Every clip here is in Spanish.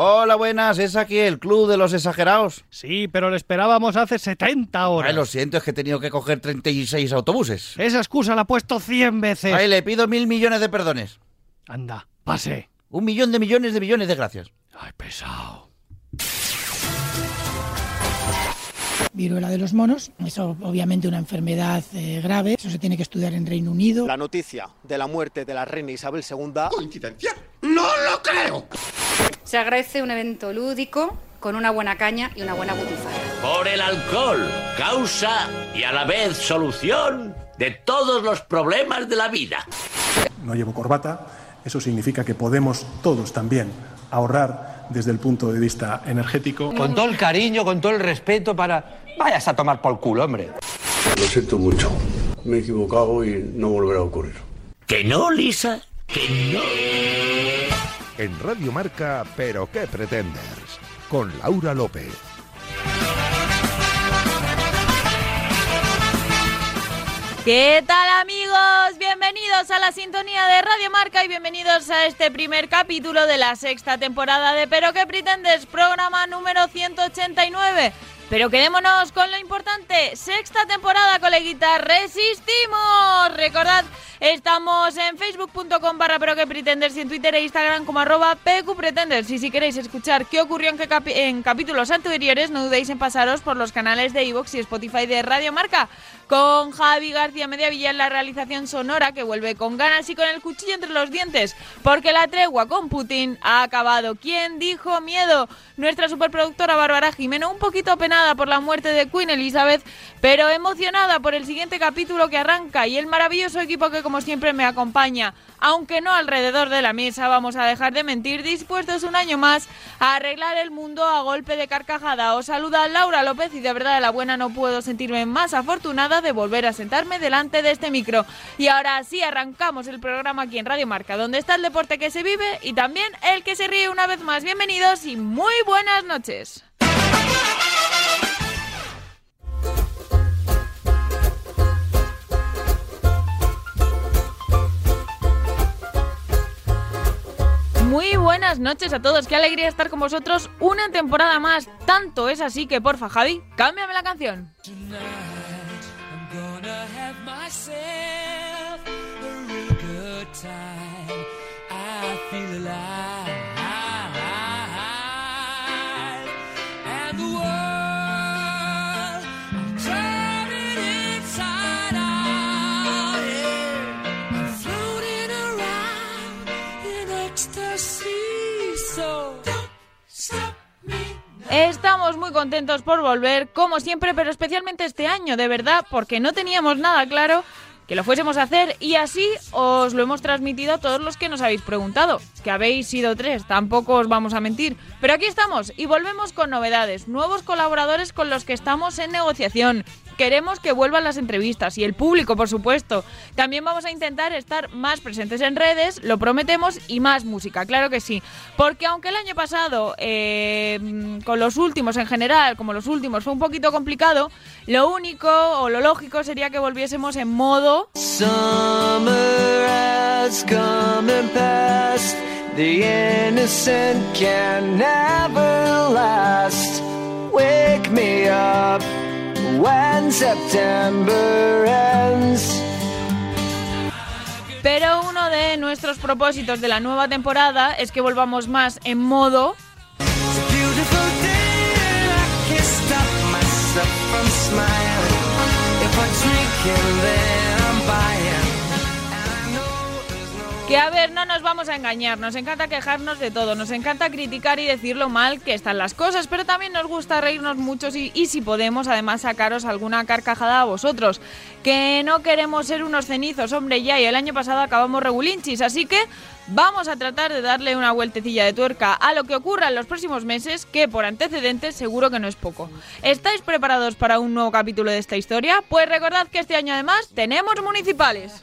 Hola, buenas, ¿es aquí el club de los exagerados? Sí, pero lo esperábamos hace 70 horas. Ay, lo siento, es que he tenido que coger 36 autobuses. Esa excusa la he puesto 100 veces. Ay, le pido mil millones de perdones. Anda, pase. Un millón de millones de millones de gracias. Ay, pesado. viruela de los monos. Es obviamente una enfermedad eh, grave. Eso se tiene que estudiar en Reino Unido. La noticia de la muerte de la reina Isabel II. ¿Coincidencia? ¡No lo creo! Se agradece un evento lúdico con una buena caña y una buena butifarra. Por el alcohol, causa y a la vez solución de todos los problemas de la vida. No llevo corbata, eso significa que podemos todos también ahorrar desde el punto de vista energético. Con todo el cariño, con todo el respeto para Vayas a tomar por culo, hombre. Lo siento mucho. Me he equivocado y no volverá a ocurrir. ¿Que no, Lisa? ¿Que no? En Radio Marca, ¿pero qué pretendes? Con Laura López. ¿Qué tal amigos? Bienvenidos a la sintonía de Radio Marca y bienvenidos a este primer capítulo de la sexta temporada de Pero qué pretendes, programa número 189. Pero quedémonos con lo importante. Sexta temporada, coleguitas. ¡Resistimos! Recordad, estamos en facebook.com barra pero que pretenders y en Twitter e Instagram como arroba pqpretenders. Y si queréis escuchar qué ocurrió en, en capítulos anteriores, no dudéis en pasaros por los canales de iVoox y Spotify de Radio Marca con Javi García Mediavilla en la realización sonora que vuelve con ganas y con el cuchillo entre los dientes porque la tregua con Putin ha acabado. ¿Quién dijo miedo? Nuestra superproductora Bárbara Jimeno, un poquito penada por la muerte de Queen Elizabeth, pero emocionada por el siguiente capítulo que arranca y el maravilloso equipo que como siempre me acompaña aunque no alrededor de la mesa, vamos a dejar de mentir, dispuestos un año más a arreglar el mundo a golpe de carcajada. Os saluda Laura López y de verdad la buena no puedo sentirme más afortunada de volver a sentarme delante de este micro. Y ahora sí arrancamos el programa aquí en Radio Marca, donde está el deporte que se vive y también el que se ríe una vez más. Bienvenidos y muy buenas noches. Buenas noches a todos, qué alegría estar con vosotros una temporada más. Tanto es así que porfa, Javi, cámbiame la canción. Estamos muy contentos por volver, como siempre, pero especialmente este año, de verdad, porque no teníamos nada claro que lo fuésemos a hacer y así os lo hemos transmitido a todos los que nos habéis preguntado, que habéis sido tres, tampoco os vamos a mentir. Pero aquí estamos y volvemos con novedades, nuevos colaboradores con los que estamos en negociación, Queremos que vuelvan las entrevistas y el público, por supuesto. También vamos a intentar estar más presentes en redes, lo prometemos, y más música, claro que sí. Porque aunque el año pasado, eh, con los últimos en general, como los últimos, fue un poquito complicado, lo único o lo lógico sería que volviésemos en modo... The innocent can never last. Wake me up. Pero uno de nuestros propósitos de la nueva temporada es que volvamos más en modo Que a ver, no nos vamos a engañar, nos encanta quejarnos de todo, nos encanta criticar y decir lo mal que están las cosas, pero también nos gusta reírnos mucho y, y, si podemos además sacaros alguna carcajada a vosotros. Que no queremos ser unos cenizos, hombre, ya, y el año pasado acabamos regulinchis, así que vamos a tratar de darle una vueltecilla de tuerca a lo que ocurra en los próximos meses, que por antecedentes seguro que no es poco. ¿Estáis preparados para un nuevo capítulo de esta historia? Pues recordad que este año además tenemos municipales.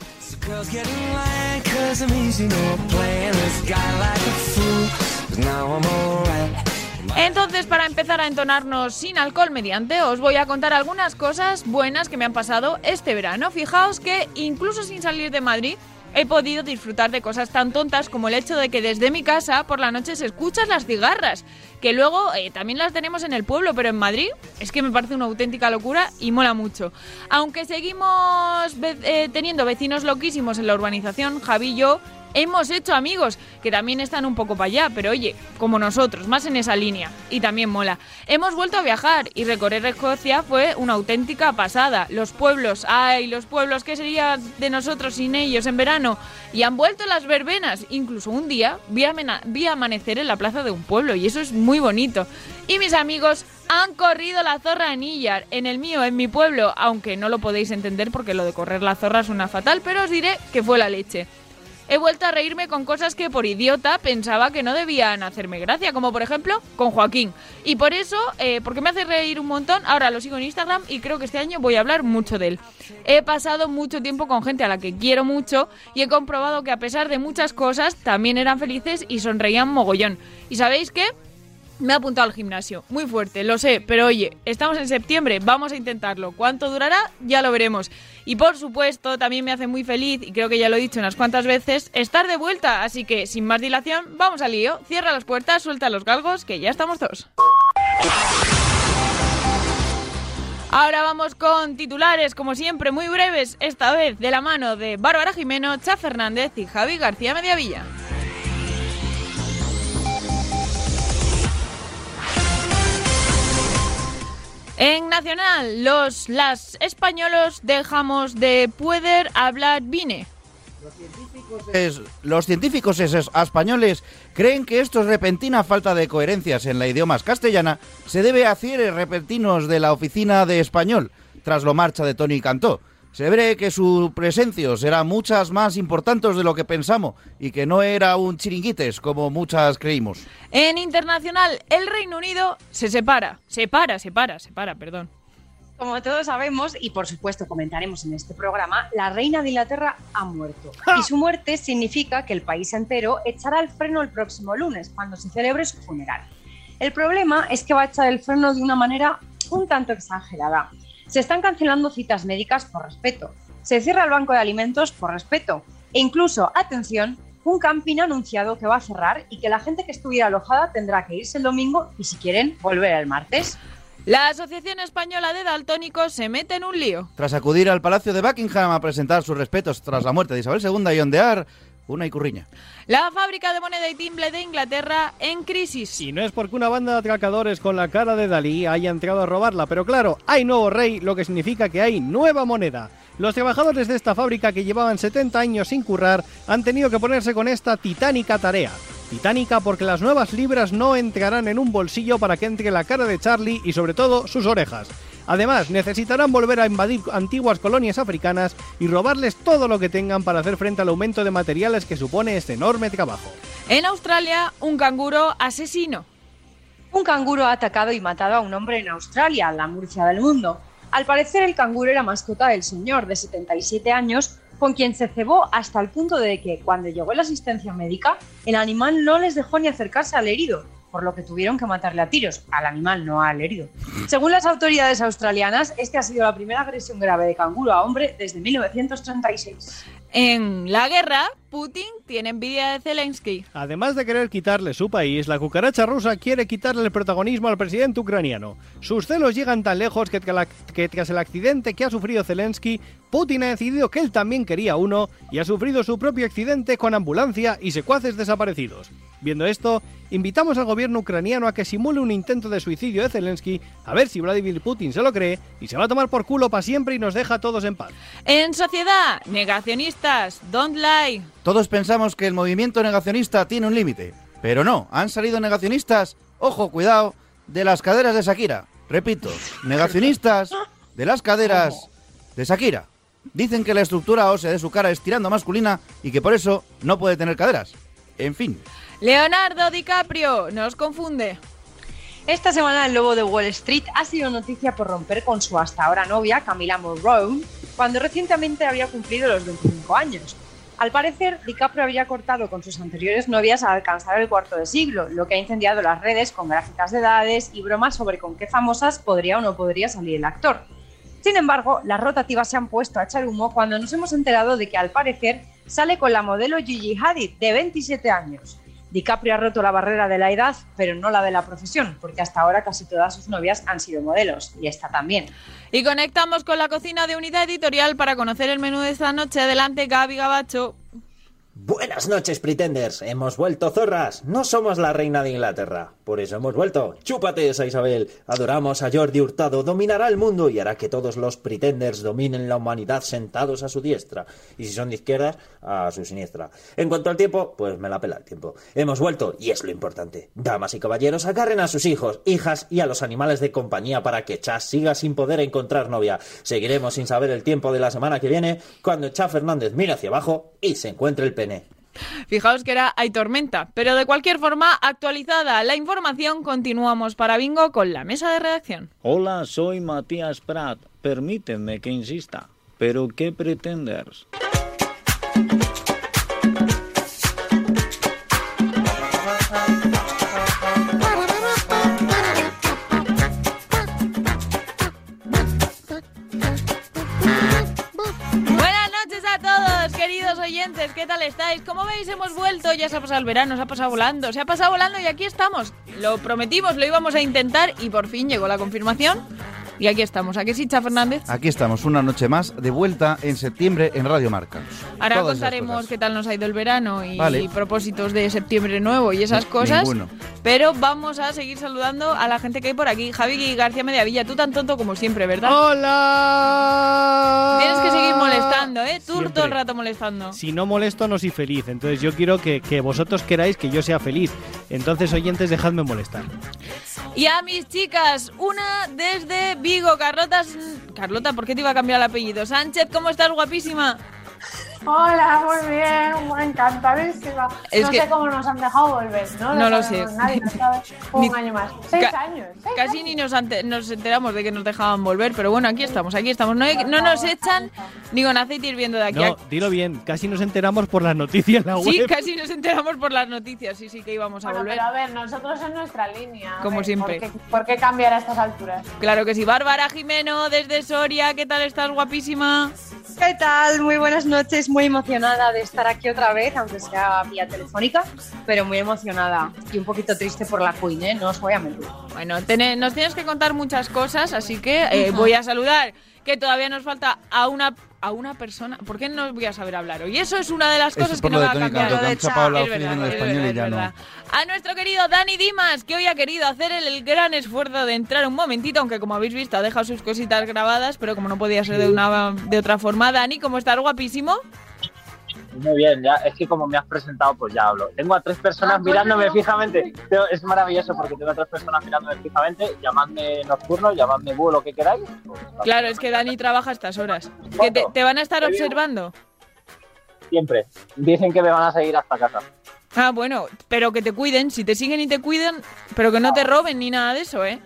Entonces, para empezar a entonarnos sin alcohol mediante, os voy a contar algunas cosas buenas que me han pasado este verano. Fijaos que incluso sin salir de Madrid, he podido disfrutar de cosas tan tontas como el hecho de que desde mi casa por la noche se escuchan las cigarras, que luego eh, también las tenemos en el pueblo, pero en Madrid es que me parece una auténtica locura y mola mucho. Aunque seguimos eh, teniendo vecinos loquísimos en la urbanización, Javi y yo hemos hecho amigos que también están un poco para allá, pero oye, como nosotros, más en esa línea. Y también mola. Hemos vuelto a viajar y recorrer Escocia fue una auténtica pasada. Los pueblos, ay, los pueblos, ¿qué sería de nosotros sin ellos en verano? Y han vuelto las verbenas. Incluso un día vi, amanecer en la plaza de un pueblo y eso es muy bonito. Y mis amigos han corrido la zorra en Illar, en el mío, en mi pueblo, aunque no lo podéis entender porque lo de correr la zorra suena fatal, pero os diré que fue la leche. He vuelto a reírme con cosas que por idiota pensaba que no debían hacerme gracia, como por ejemplo con Joaquín. Y por eso, eh, porque me hace reír un montón, ahora lo sigo en Instagram y creo que este año voy a hablar mucho de él. He pasado mucho tiempo con gente a la que quiero mucho y he comprobado que a pesar de muchas cosas, también eran felices y sonreían mogollón. ¿Y sabéis qué? Me he apuntado al gimnasio. Muy fuerte, lo sé, pero oye, estamos en septiembre, vamos a intentarlo. ¿Cuánto durará? Ya lo veremos. Y por supuesto, también me hace muy feliz, y creo que ya lo he dicho unas cuantas veces, estar de vuelta. Así que, sin más dilación, vamos al lío. Cierra las puertas, suelta los galgos, que ya estamos todos. Ahora vamos con titulares, como siempre, muy breves, esta vez de la mano de Bárbara Jimeno, Cha Fernández y Javi García Mediavilla. En Nacional, los las españolos dejamos de poder hablar vine. Los científicos españoles creen que esto es repentina falta de coherencias en la idiomas castellana se debe a cierres repentinos de la oficina de español tras lo marcha de Tony Cantó. Se ve que su presencia será muchas más importantes de lo que pensamos y que no era un chiringuites como muchas creímos. En Internacional, el Reino Unido se separa. Separa, separa, separa, perdón. Como todos sabemos, y por supuesto comentaremos en este programa, la reina de Inglaterra ha muerto. Y su muerte significa que el país entero echará el freno el próximo lunes, cuando se celebre su funeral. El problema es que va a echar el freno de una manera un tanto exagerada. Se están cancelando citas médicas por respeto. Se cierra el banco de alimentos por respeto. E incluso, atención, un camping ha anunciado que va a cerrar y que la gente que estuviera alojada tendrá que irse el domingo y si quieren volver el martes. La Asociación Española de Daltónicos se mete en un lío. Tras acudir al Palacio de Buckingham a presentar sus respetos tras la muerte de Isabel II y ondear una icurriña. La fábrica de moneda y timbre de Inglaterra en crisis. Y no es porque una banda de atracadores con la cara de Dalí haya entrado a robarla, pero claro, hay nuevo rey, lo que significa que hay nueva moneda. Los trabajadores de esta fábrica que llevaban 70 años sin currar han tenido que ponerse con esta titánica tarea. Titánica porque las nuevas libras no entrarán en un bolsillo para que entre la cara de Charlie y sobre todo sus orejas. Además, necesitarán volver a invadir antiguas colonias africanas y robarles todo lo que tengan para hacer frente al aumento de materiales que supone este enorme trabajo. En Australia, un canguro asesino. Un canguro ha atacado y matado a un hombre en Australia, la Murcia del mundo. Al parecer, el canguro era mascota del señor de 77 años, con quien se cebó hasta el punto de que, cuando llegó la asistencia médica, el animal no les dejó ni acercarse al herido, por lo que tuvieron que matarle a tiros, al animal, no al herido. Según las autoridades australianas, este ha sido la primera agresión grave de canguro a hombre desde 1936. En la guerra, Putin tiene envidia de Zelensky. Además de querer quitarle su país, la cucaracha rusa quiere quitarle el protagonismo al presidente ucraniano. Sus celos llegan tan lejos que, tras el accidente que ha sufrido Zelensky, Putin ha decidido que él también quería uno y ha sufrido su propio accidente con ambulancia y secuaces desaparecidos. Viendo esto, invitamos al gobierno ucraniano a que simule un intento de suicidio de Zelensky, a ver si Vladimir Putin se lo cree y se va a tomar por culo para siempre y nos deja a todos en paz. En sociedad, negacionistas, don't lie. Todos pensamos que el movimiento negacionista tiene un límite, pero no, han salido negacionistas, ojo, cuidado, de las caderas de Shakira. Repito, negacionistas de las caderas de Shakira. Dicen que la estructura ósea de su cara es tirando masculina y que por eso no puede tener caderas. En fin. Leonardo DiCaprio nos confunde. Esta semana el lobo de Wall Street ha sido noticia por romper con su hasta ahora novia Camila Monroe, cuando recientemente había cumplido los 25 años. Al parecer, DiCaprio había cortado con sus anteriores novias al alcanzar el cuarto de siglo, lo que ha incendiado las redes con gráficas de edades y bromas sobre con qué famosas podría o no podría salir el actor. Sin embargo, las rotativas se han puesto a echar humo cuando nos hemos enterado de que al parecer sale con la modelo Gigi Hadid, de 27 años. DiCaprio ha roto la barrera de la edad, pero no la de la profesión, porque hasta ahora casi todas sus novias han sido modelos, y esta también. Y conectamos con la cocina de Unidad Editorial para conocer el menú de esta noche. Adelante, Gaby Gabacho. Buenas noches, Pretenders. Hemos vuelto, zorras. No somos la reina de Inglaterra. Por eso hemos vuelto. Chúpate esa Isabel. Adoramos a Jordi Hurtado. Dominará el mundo y hará que todos los Pretenders dominen la humanidad sentados a su diestra. Y si son de izquierdas, a su siniestra. En cuanto al tiempo, pues me la pela el tiempo. Hemos vuelto y es lo importante. Damas y caballeros, agarren a sus hijos, hijas y a los animales de compañía para que Chas siga sin poder encontrar novia. Seguiremos sin saber el tiempo de la semana que viene cuando Chas Fernández mire hacia abajo y se encuentre el Fijaos que era hay tormenta, pero de cualquier forma, actualizada la información, continuamos para Bingo con la mesa de redacción. Hola, soy Matías Prat. Permítanme que insista. ¿Pero qué pretenders? Queridos oyentes, ¿qué tal estáis? Como veis, hemos vuelto, ya se ha pasado el verano, se ha pasado volando, se ha pasado volando y aquí estamos. Lo prometimos, lo íbamos a intentar y por fin llegó la confirmación. Y aquí estamos, ¿a qué sí, Cha Fernández? Aquí estamos, una noche más, de vuelta en septiembre en Radio Marca. Ahora Todas contaremos qué tal nos ha ido el verano y Vale. propósitos de septiembre nuevo y esas cosas. ninguno. Pero vamos a seguir saludando a la gente que hay por aquí. Javi García Mediavilla, tú tan tonto como siempre, ¿verdad? ¡Hola! Tienes que ¿eh? Tú Siempre. todo el rato molestando. Si no molesto, no soy feliz. Entonces yo quiero que, que vosotros queráis que yo sea feliz. Entonces, oyentes, dejadme molestar. Y a mis chicas, una desde Vigo, Carlota. Carlota, ¿por qué te iba a cambiar el apellido? Sánchez, ¿cómo estás, guapísima? Hola, muy bien, encantadísima. Es no que- sé cómo nos han dejado volver, ¿no? No lo sabemos sé. Nadie, no. Un Ni- año más. Seis Ca- años. seis Casi ni nos, ante- nos enteramos de que nos dejaban volver, pero bueno, aquí estamos, aquí estamos. No, no nos echan ni con aceite hirviendo de aquí No, dilo bien. Casi nos enteramos por las noticias en la Sí, web. casi nos enteramos por las noticias, sí, sí que íbamos a Bueno, volver. pero a ver, nosotros en nuestra línea. Como ver, siempre. ¿por qué, por qué cambiar a estas alturas? Claro que sí. Bárbara Jimeno, desde Soria, ¿qué tal estás, guapísima? ¿Qué tal? Muy buenas noches, muy emocionada de estar aquí otra vez, aunque sea vía telefónica, pero muy emocionada y un poquito triste por la Queen, ¿eh? No os voy a mentir. Bueno, tene- nos tienes que contar muchas cosas, así que eh, Ujú. voy a saludar que todavía nos falta a una a una persona. ¿Por qué no voy a saber hablar hoy? Eso es una de las cosas que no va a cambiar. A nuestro querido Dani Dimas, que hoy ha querido hacer el, el gran esfuerzo de entrar un momentito, aunque como habéis visto ha dejado sus cositas grabadas, pero como no podía ser de una de otra forma, Dani, ¿cómo estás guapísimo? Muy bien, ya es que como me has presentado, pues ya hablo. Tengo a tres personas Ah, pues mirándome no. fijamente. Es maravilloso porque tengo a tres personas mirándome fijamente. Llamadme nocturno, llamadme búho, lo que queráis. Pues, Claro, es que Dani trabaja a estas horas. ¿Que te, te van a estar observando? Siempre. Dicen que me van a seguir hasta casa. Ah, bueno, pero que te cuiden, si te siguen y te cuidan, pero que no te roben ni nada de eso, ¿eh?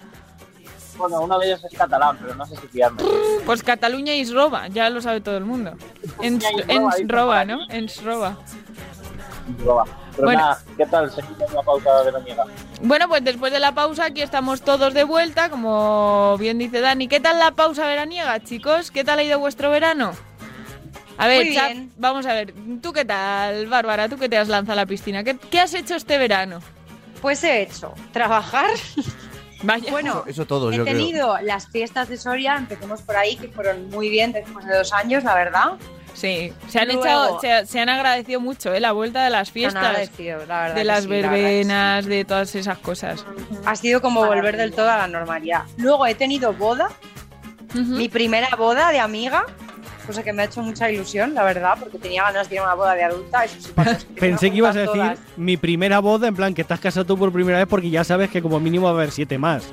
Bueno, uno de ellos es catalán, pero no sé si fiarme. Pues Cataluña es roba, ya lo sabe todo el mundo. En, roba, ¿no? En roba. Roba. Pero Bueno. nada, ¿qué tal? Seguimos la pauta de la. Bueno, pues después de la pausa aquí estamos todos de vuelta, como bien dice Dani. ¿Qué tal la pausa veraniega, chicos? ¿Qué tal ha ido vuestro verano? A ver, Muy Chap, bien. vamos a ver. ¿Tú qué tal, Bárbara? ¿Tú qué te has lanzado a la piscina? ¿Qué, qué has hecho este verano? Pues he hecho trabajar. Vaya. Bueno, Eso he yo creo. tenido las fiestas de Soria, empecemos por ahí, que fueron muy bien después de dos años, la verdad. Sí, se han Luego- echado, se, se han agradecido mucho, ¿eh? La vuelta de las Se han fiestas. agradecido, la verdad de las sí, la verdad que sí. verbenas, de todas esas cosas. Ha sido como volver del todo a la normalidad. Luego he tenido boda, mi primera boda de amiga, cosa que me ha hecho mucha ilusión, la verdad, porque tenía ganas de ir a una boda de adulta. Eso sí, Pensé que ibas a decir mi primera boda, en plan que estás casado tú por primera vez porque ya sabes que como mínimo va a haber siete más.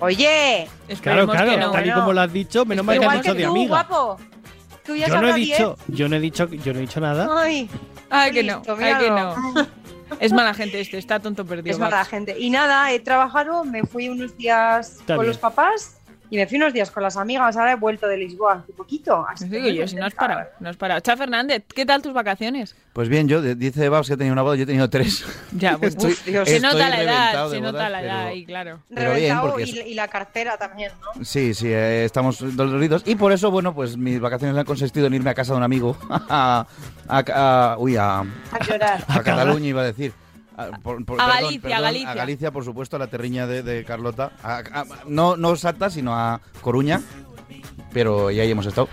Oye, Claro, claro, que no. tal y como lo has dicho, menos mal que has dicho que de amiga. guapo. Tú ya Yo no he sabrás diez. dicho, yo no he dicho, yo no he dicho nada. Ay, Ay, que no, listo, ay, que míralo. no. Es mala gente este, está tonto perdido. Es mala Max. gente. Y nada, he trabajado, me fui unos días Está con bien. los papás y me fui unos días con las amigas. Ahora he vuelto de Lisboa hace poquito. Así que Digo yo, si no has parado, no has parado. Cha Fernández, ¿qué tal tus vacaciones? Pues bien, yo, dice Babs que he tenido una boda, yo he tenido tres. Ya, pues, Estoy- uf, Dios. se nota la edad, se nota la edad pero- ahí, claro. Pero bien, Reventado porque y, es- y la cartera también, ¿no? Sí, sí, eh, estamos doloridos. Y por eso, bueno, pues mis vacaciones han consistido en irme a casa de un amigo. a, a- a- uy, a, A llorar. a Cataluña iba a decir. A, por- por- A perdón, Galicia, perdón, Galicia. A Galicia, por supuesto, a la terriña de, de Carlota. A- a- no, no Salta, sino a Coruña. Pero ya ahí hemos estado.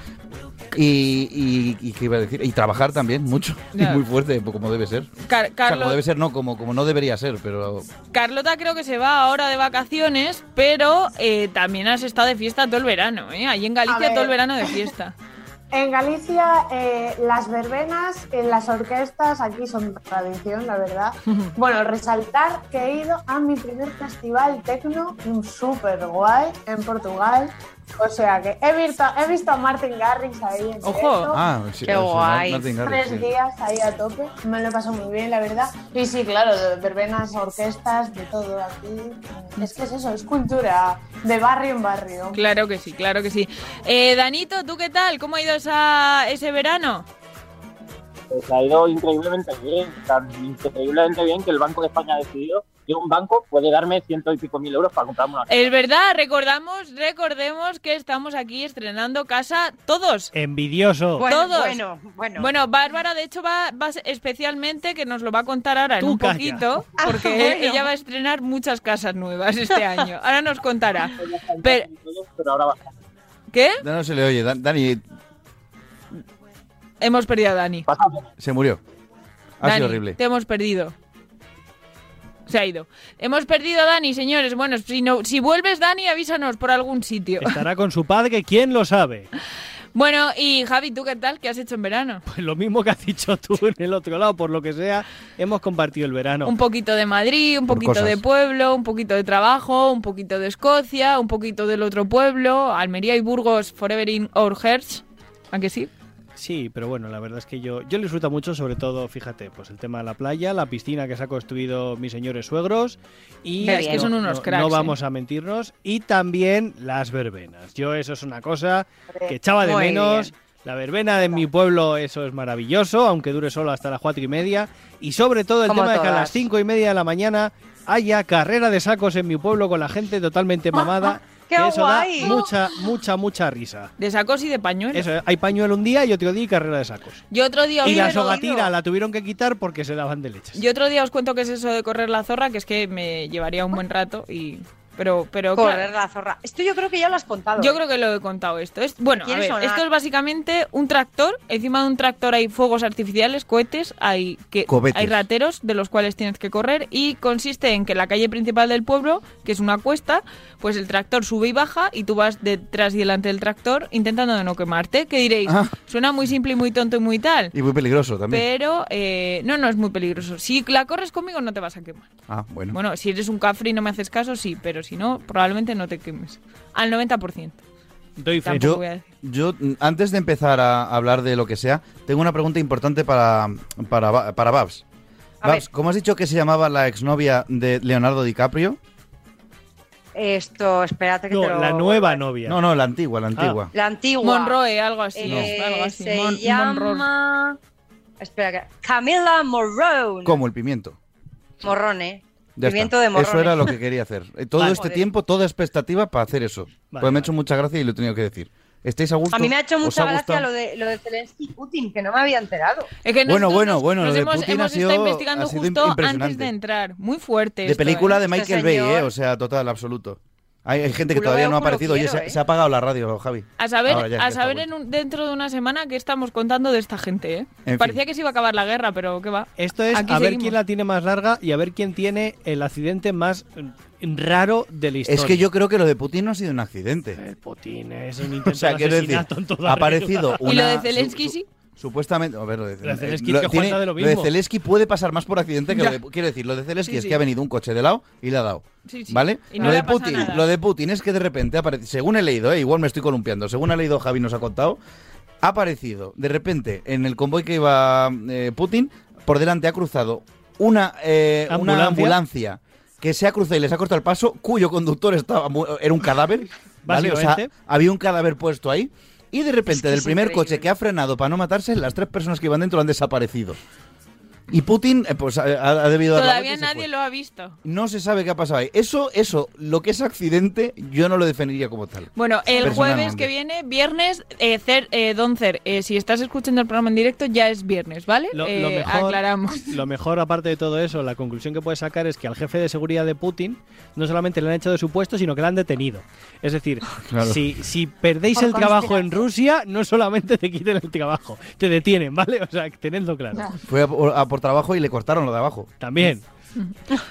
Y, y, y qué iba a decir, y trabajar también mucho, y muy fuerte, pues, como debe ser. Car- O sea, Carlos- como debe ser, no, como, como no debería ser, pero Carlota creo que se va ahora de vacaciones, pero eh, también has estado de fiesta todo el verano, ¿eh? Allí en Galicia todo el verano de fiesta. En Galicia, eh, las verbenas en las orquestas aquí son tradición, la verdad. Bueno, resaltar que he ido a mi primer festival tecno, un súper guay, en Portugal. O sea que he visto, he visto a Martin Garrix ahí en Ojo. directo. Ah, sí, Qué guay. Martin Garrix, Tres sí. días ahí a tope, me lo he pasado muy bien, la verdad. Y sí, claro, de verbenas, orquestas, de todo aquí. Es que es eso, es cultura de barrio en barrio. Claro que sí, claro que sí. Eh, Danito, ¿tú qué tal? ¿Cómo ha ido esa, ese verano? Pues ha ido increíblemente bien, tan increíblemente bien que el Banco de España ha decidido que un banco puede darme ciento y pico mil euros para comprarme una casa. Es verdad, recordamos, recordemos que estamos aquí estrenando casa todos. Envidioso. Bueno, Todos. bueno, bueno. Bueno, Bárbara, de hecho, va, va especialmente, que nos lo va a contar ahora en un calla. poquito, Ah, porque bueno. ella va a estrenar muchas casas nuevas este año. Ahora nos contará. Pero, Pero ahora va ¿Qué? Ya no se le oye, Dan- Dani Hemos perdido a Dani. se murió. Ha Dani, sido horrible. Te hemos perdido. Se ha ido. Hemos perdido a Dani, señores. Bueno, si, no, si vuelves, Dani, avísanos por algún sitio. Estará con su padre, ¿quién lo sabe? Bueno, y Javi, ¿tú qué tal? ¿Qué has hecho en verano? Pues lo mismo que has dicho tú en el otro lado, por lo que sea, hemos compartido el verano. Un poquito de Madrid, un Por poquito cosas. de pueblo, un poquito de trabajo, un poquito de Escocia, un poquito del otro pueblo, Almería y Burgos, Forever in Our Hearts. ¿A que sí? Sí, pero bueno, la verdad es que yo, yo disfruto mucho, sobre todo, fíjate, pues el tema de la playa, la piscina que se ha construido mis señores suegros y Es que bien. son unos no, cracks, no ¿eh? vamos a mentirnos y también las verbenas. Yo eso es una cosa que echaba de Muy menos. bien. La verbena de mi pueblo, eso es maravilloso, aunque dure solo hasta las cuatro y media. Y sobre todo el Como tema de que a las cinco y media de la mañana haya carrera de sacos en mi pueblo con la gente totalmente mamada. ¡Qué que eso guay! da mucha, mucha, mucha risa. De sacos y de pañuelos. Eso, hay pañuelo un día y otro día y carrera de sacos. Yo otro día Y la sogatira la tuvieron que quitar porque se daban de leches. Yo otro día os cuento qué es eso de correr la zorra, que es que me llevaría un buen rato y pero pero Correr claro, la zorra. Esto yo creo que ya lo has contado. yo creo que lo he contado esto. Es, bueno, a ver, esto es básicamente un tractor. Encima de un tractor hay fuegos artificiales, cohetes, hay que Cohetes. hay rateros de los cuales tienes que correr y consiste en que la calle principal del pueblo, que es una cuesta, pues el tractor sube y baja y tú vas detrás y delante del tractor intentando de no quemarte. ¿Qué diréis? Ah. Suena muy simple y muy tonto y muy tal. Y muy peligroso también. Pero eh, no, no es muy peligroso. Si la corres conmigo no te vas a quemar. Ah, bueno. Bueno, si eres un cafre y no me haces caso, sí, pero si no, probablemente no te quemes. Al 90%. Doy fe. Yo, yo, antes de empezar a hablar de lo que sea, tengo una pregunta importante para, para, para Babs. A Babs, ver. ¿cómo has dicho que se llamaba la exnovia de Leonardo DiCaprio? Esto, espérate que No, te lo... la nueva novia. No, no, la antigua, la antigua. La antigua. Monroe, algo así. Eh, algo así. se Mon- Monroe. llama... Espera, que... Camila Morrone. Como el pimiento. Morrone. Ya Pimiento está. de morrone. Eso era lo que quería hacer. Eh, Todo Vale. este Joder. tiempo, toda expectativa para hacer eso. Vale, pues me ha hecho mucha gracia y lo he tenido que decir. ¿Estáis a gusto? A mí me ha hecho ¿Os mucha ha gracia gustado? lo de, lo de Zelensky y Putin, que no me había enterado. Es que Bueno, bueno, bueno, lo de hemos, Putin hemos ha sido- estado investigando ha sido justo antes impresionante. de entrar. Muy fuerte. De esto, película ¿eh? de Este Michael Bay, ¿eh? O sea, total, absoluto. Hay, hay gente que todavía no ha aparecido. Oye, quiero, se, ¿eh? se ha apagado la radio, Javi. A saber, Ahora ya, ya a saber en un- dentro de una semana qué estamos contando de esta gente, ¿eh? En Parecía fin. que se iba a acabar la guerra, pero ¿qué va? Esto es Aquí a ver seguimos. quién la tiene más larga y a ver quién tiene el accidente más mm, raro de la historia. Es que yo creo que lo de Putin no ha sido un accidente. El Putin es un intento O sea, de quiero decir, asesinato en toda ha aparecido regla. ¿Y lo una... de Zelensky su- su- sí? Supuestamente, a ver, lo de, Zelensky lo- es que tiene- Juanza de lo de. Zelensky puede pasar más por accidente que Ya. lo de, quiero decir, lo de Zelensky Sí, es sí. que ha venido un coche de lado y le ha dado. Sí, sí. ¿Vale? No lo de Putin, nada. lo de Putin es que de repente aparece, según he leído, eh, igual me estoy columpiando, según ha leído Javi nos ha contado, ha aparecido de repente en el convoy que iba eh, Putin, por delante ha cruzado una, eh, una ¿Ambulancia? ambulancia que se ha cruzado y les ha cortado el paso, cuyo conductor estaba era un cadáver. ¿vale? O sea, Básicamente. había un cadáver puesto ahí y de repente que del primer increíble. coche que ha frenado para no matarse, las tres personas que iban dentro han desaparecido. Y Putin, eh, pues ha, ha debido Todavía nadie lo ha visto. No se sabe qué ha pasado ahí. Eso, eso, lo que es accidente, yo no lo definiría como tal. Bueno, el jueves que viene, viernes, eh, Cer- eh, Don Cer, eh, si estás escuchando el programa en directo, ya es viernes, ¿vale? Lo, Eh, lo mejor, Aclaramos. lo mejor, aparte de todo eso, la conclusión que puedes sacar es que al jefe de seguridad de Putin no solamente le han echado de su puesto, sino que le han detenido. Es decir, Claro. si, si perdéis Por el trabajo en. Rusia, no solamente te quiten el trabajo, te detienen, ¿vale? O sea, tenedlo claro. Fue a a por trabajo y le cortaron lo de abajo. También.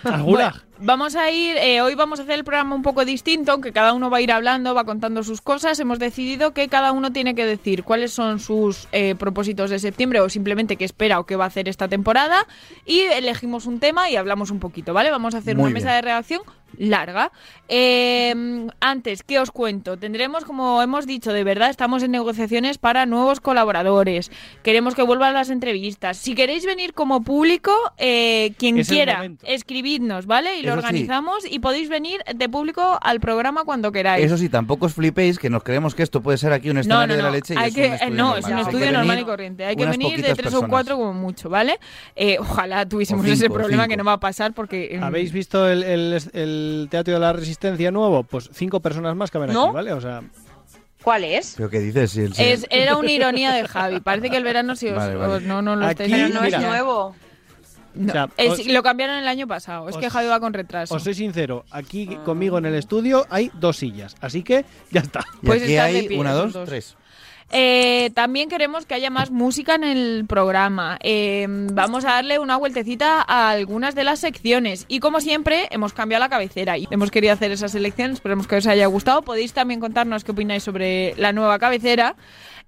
Al gulag. Bueno, vamos a ir, eh, hoy vamos a hacer el programa un poco distinto, aunque cada uno va a ir hablando, va contando sus cosas. Hemos decidido que cada uno tiene que decir cuáles son sus eh, propósitos de septiembre o simplemente qué espera o qué va a hacer esta temporada. Y elegimos un tema y hablamos un poquito, ¿vale? Vamos a hacer Muy una mesa de redacción larga. Eh, antes, ¿qué os cuento? Tendremos, como hemos dicho, de verdad, estamos en negociaciones para nuevos colaboradores. Queremos que vuelvan las entrevistas. Si queréis venir como público, eh, quien Es quiera, escribidnos, ¿vale? Y lo Eso sí. organizamos y podéis venir de público al programa cuando queráis. Eso sí, tampoco os flipéis que nos creemos que esto puede ser aquí un no, escenario no, de la no. leche. y Hay es que, un eh, estudio no, normal. es un estudio normal y corriente. Hay que venir de tres o personas. cuatro como mucho, ¿vale? Eh, ojalá tuviésemos O cinco, ese o problema que no va a pasar porque... mm, ¿Habéis visto el, el- el Teatro de la Resistencia nuevo? Pues cinco personas más caben ¿No? aquí, ¿vale? O sea, ¿Cuál es? ¿Pero qué dices? El- si- Es, era una ironía de Javi. Parece que el verano sí os, Vale, vale. os- no, no lo Aquí, estáis Pero no mira. es nuevo. No, O sea, el- os- lo cambiaron el año pasado. Es que os- Javi va con retraso. os soy sincero, aquí conmigo en el estudio hay dos sillas, así que ya está. y pues aquí de hay pie, una, dos, dos. tres. Eh, también queremos que haya más música en el programa. Eh, vamos a darle una vueltecita a algunas de las secciones. Y como siempre, hemos cambiado la cabecera y hemos querido hacer esas elecciones. Esperemos que os haya gustado. Podéis también contarnos qué opináis sobre la nueva cabecera.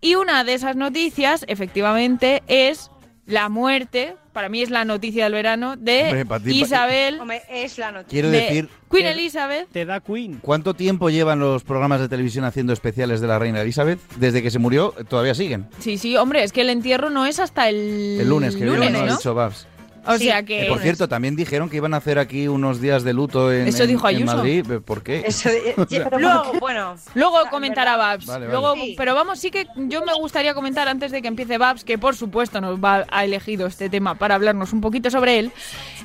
Y una de esas noticias, efectivamente, es la muerte. Para mí es la noticia del verano de Hombre, pa' ti, pa- Isabel. Hombre, es la noticia. Quiero de decir, Queen que- Elizabeth. Te da Queen. ¿cuánto tiempo llevan los programas de televisión haciendo especiales de la reina Elizabeth? Desde que se murió, eh, todavía siguen. Sí, sí, hombre, es que el entierro no es hasta el, El lunes, que lunes, vieron, ¿no? ha dicho Babs. O Sí. sea que... Eh, por cierto, también dijeron que iban a hacer aquí unos días de luto en, Eso en- dijo en Ayuso. Madrid. ¿Por qué? Eso, eh, luego, bueno. Luego en comentará. Babs. Vale, vale. Luego, Sí. Pero vamos, sí que yo me gustaría comentar antes de que empiece Babs, que por supuesto nos va ha elegido este tema para hablarnos un poquito sobre él.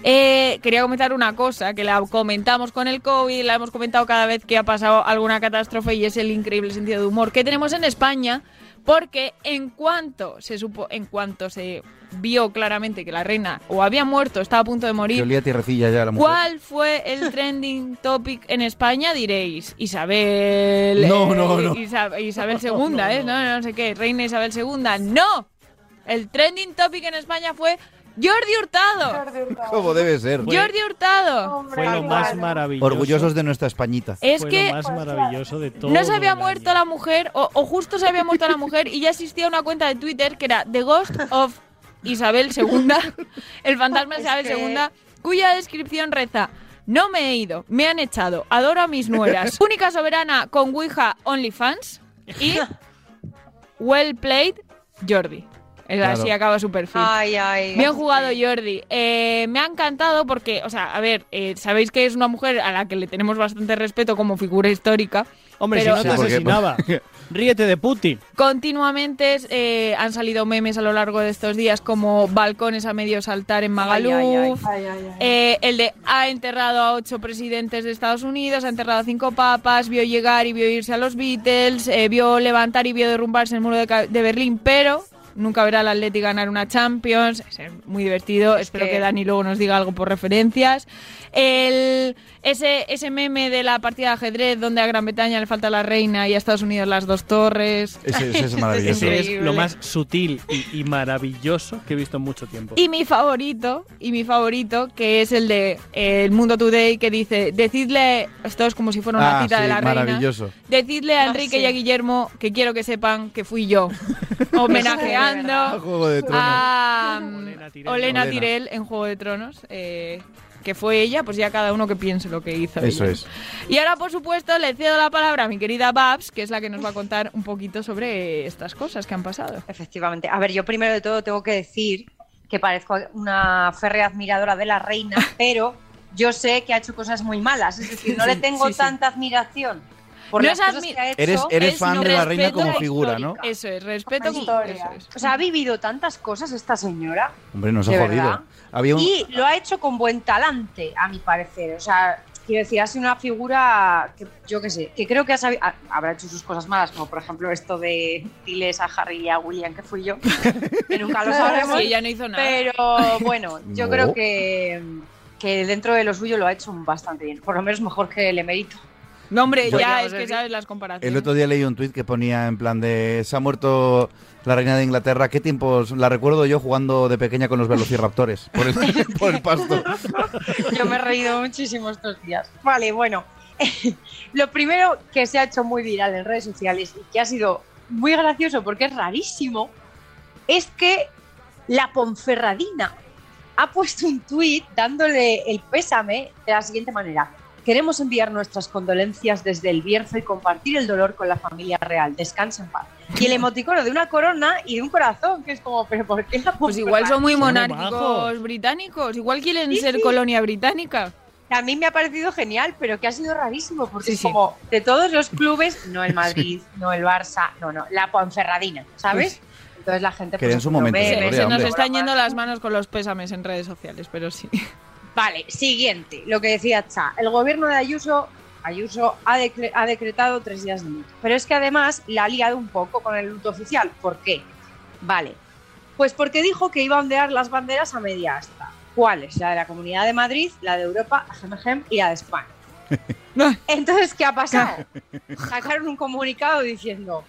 Eh, quería comentar una cosa que la comentamos con el COVID, la hemos comentado cada vez que ha pasado alguna catástrofe y es el increíble sentido de humor que tenemos en España. Porque en cuanto se supo, en cuanto se vio claramente que la reina o había muerto, estaba a punto de morir, olía tierrecilla ya la mujer. ¿Cuál fue el trending topic en España? Diréis, Isabel. No, eh, no, no. Isa- Isabel II, ¿eh? No, no sé qué, Reina Isabel II. ¡No! El trending topic en España fue Jordi Hurtado. Como debe ser. Fue- Jordi Hurtado. Hombre, Fue lo más maravilloso. Orgullosos de nuestra Españita. Es Fue que lo más maravilloso de todo. no se había muerto año. la mujer, o, o justo se había muerto la mujer, y ya existía una cuenta de Twitter que era The Ghost of Isabel II, el fantasma de Isabel II, cuya descripción reza. No me he ido, me han echado, adoro a mis nueras. Única soberana con Ouija OnlyFans y Well Played Jordi. Es Claro. Así acaba su perfil. Ay, ay. Bien jugado, Jordi. Eh, me ha encantado porque, o sea, a ver, eh, sabéis que es una mujer a la que le tenemos bastante respeto como figura histórica. Hombre, pero si no te porque- asesinaba. Ríete de Putin. continuamente eh, han salido memes a lo largo de estos días como balcones a medio saltar en Magaluf. Ay, eh, el de ha enterrado a ocho presidentes de Estados Unidos, ha enterrado a cinco papas, vio llegar y vio irse a los Beatles, eh, vio levantar y vio derrumbarse el muro de Berlín, pero nunca verá al Atleti ganar una Champions. Es muy divertido. Espero que... que- Dani luego nos diga algo por referencias. El, ese, ese meme de la partida de ajedrez donde a Gran Bretaña le falta la reina y a Estados Unidos las dos torres. Ese, ese es maravilloso. Ese es lo más sutil y, y maravilloso que he visto en mucho tiempo. Y mi favorito, y mi favorito, que es el de eh, El Mundo Today, que dice, decidle, esto es como si fuera una Ah, cita de sí, la reina, maravilloso. decidle a Ah, Enrique sí. y a Guillermo que quiero que sepan que fui yo, homenajeando A Juego de Tronos. a um, Olena Olena. Tyrell en Juego de Tronos, eh, que fue ella, pues ya cada uno que piense lo que hizo. Eso ella. es. Y ahora, por supuesto, le cedo la palabra a mi querida Babs, que es la que nos va a contar un poquito sobre estas cosas que han pasado. Efectivamente. A ver, yo primero de todo tengo que decir que parezco una férrea admiradora de la reina, pero yo sé que ha hecho cosas muy malas. Es decir, no le tengo sí, sí. tanta admiración por No las cosas que ha hecho. Eres, eres es fan de la reina como figura, ¿no? Eso es, respeto. como- Historia. eso es. O sea, ha vivido tantas cosas esta señora. Hombre, nos ha jodido. Había un... Y lo ha hecho con buen talante, a mi parecer. O sea, quiero decir, ha sido una figura que, yo qué sé, que creo que ha sabido, ha- habrá hecho sus cosas malas, como por ejemplo esto de diles a Harry y a William que fui yo, que nunca lo sabremos. Sí, ella no hizo nada. Pero bueno, yo No. creo que, que dentro de lo suyo lo ha hecho bastante bien. Por lo menos mejor que el emérito. No, hombre, Yo- ya es que sabes las comparaciones. El otro día leí un tuit que ponía en plan de se ha muerto la reina de Inglaterra. ¿Qué tiempos? La recuerdo yo jugando de pequeña con los velociraptores por el, por el pasto. Yo me he reído muchísimo estos días. Vale, bueno. Lo primero que se ha hecho muy viral en redes sociales y que ha sido muy gracioso porque es rarísimo es que la Ponferradina ha puesto un tuit dándole el pésame de la siguiente manera. Queremos enviar nuestras condolencias desde el Bierzo y compartir el dolor con la familia real. Descansa en paz. Y el emoticono de una corona y de un corazón, que es como, pero ¿por qué la Pues igual son muy Son muy monárquicos británicos. Igual quieren Sí, ser sí. colonia británica. A mí me ha parecido genial, pero que ha sido rarísimo, porque Sí, es sí. como de todos los clubes, no el Madrid, no el Barça, no, no, la Ponferradina, ¿sabes? Entonces la gente... Que en pues, su momento Se, se nos están yendo las manos con los pésames en redes sociales, pero sí. Vale, siguiente, lo que decía Cha. El gobierno de Ayuso, Ayuso ha, ha decretado tres días de luto. Pero es que además la ha liado un poco con el luto oficial. ¿Por qué? Vale, pues porque dijo que iba a ondear las banderas a media asta. ¿Cuáles? La de la Comunidad de Madrid, la de Europa, ajem, y la de España. Entonces, ¿qué ha pasado? Sacaron un comunicado diciendo,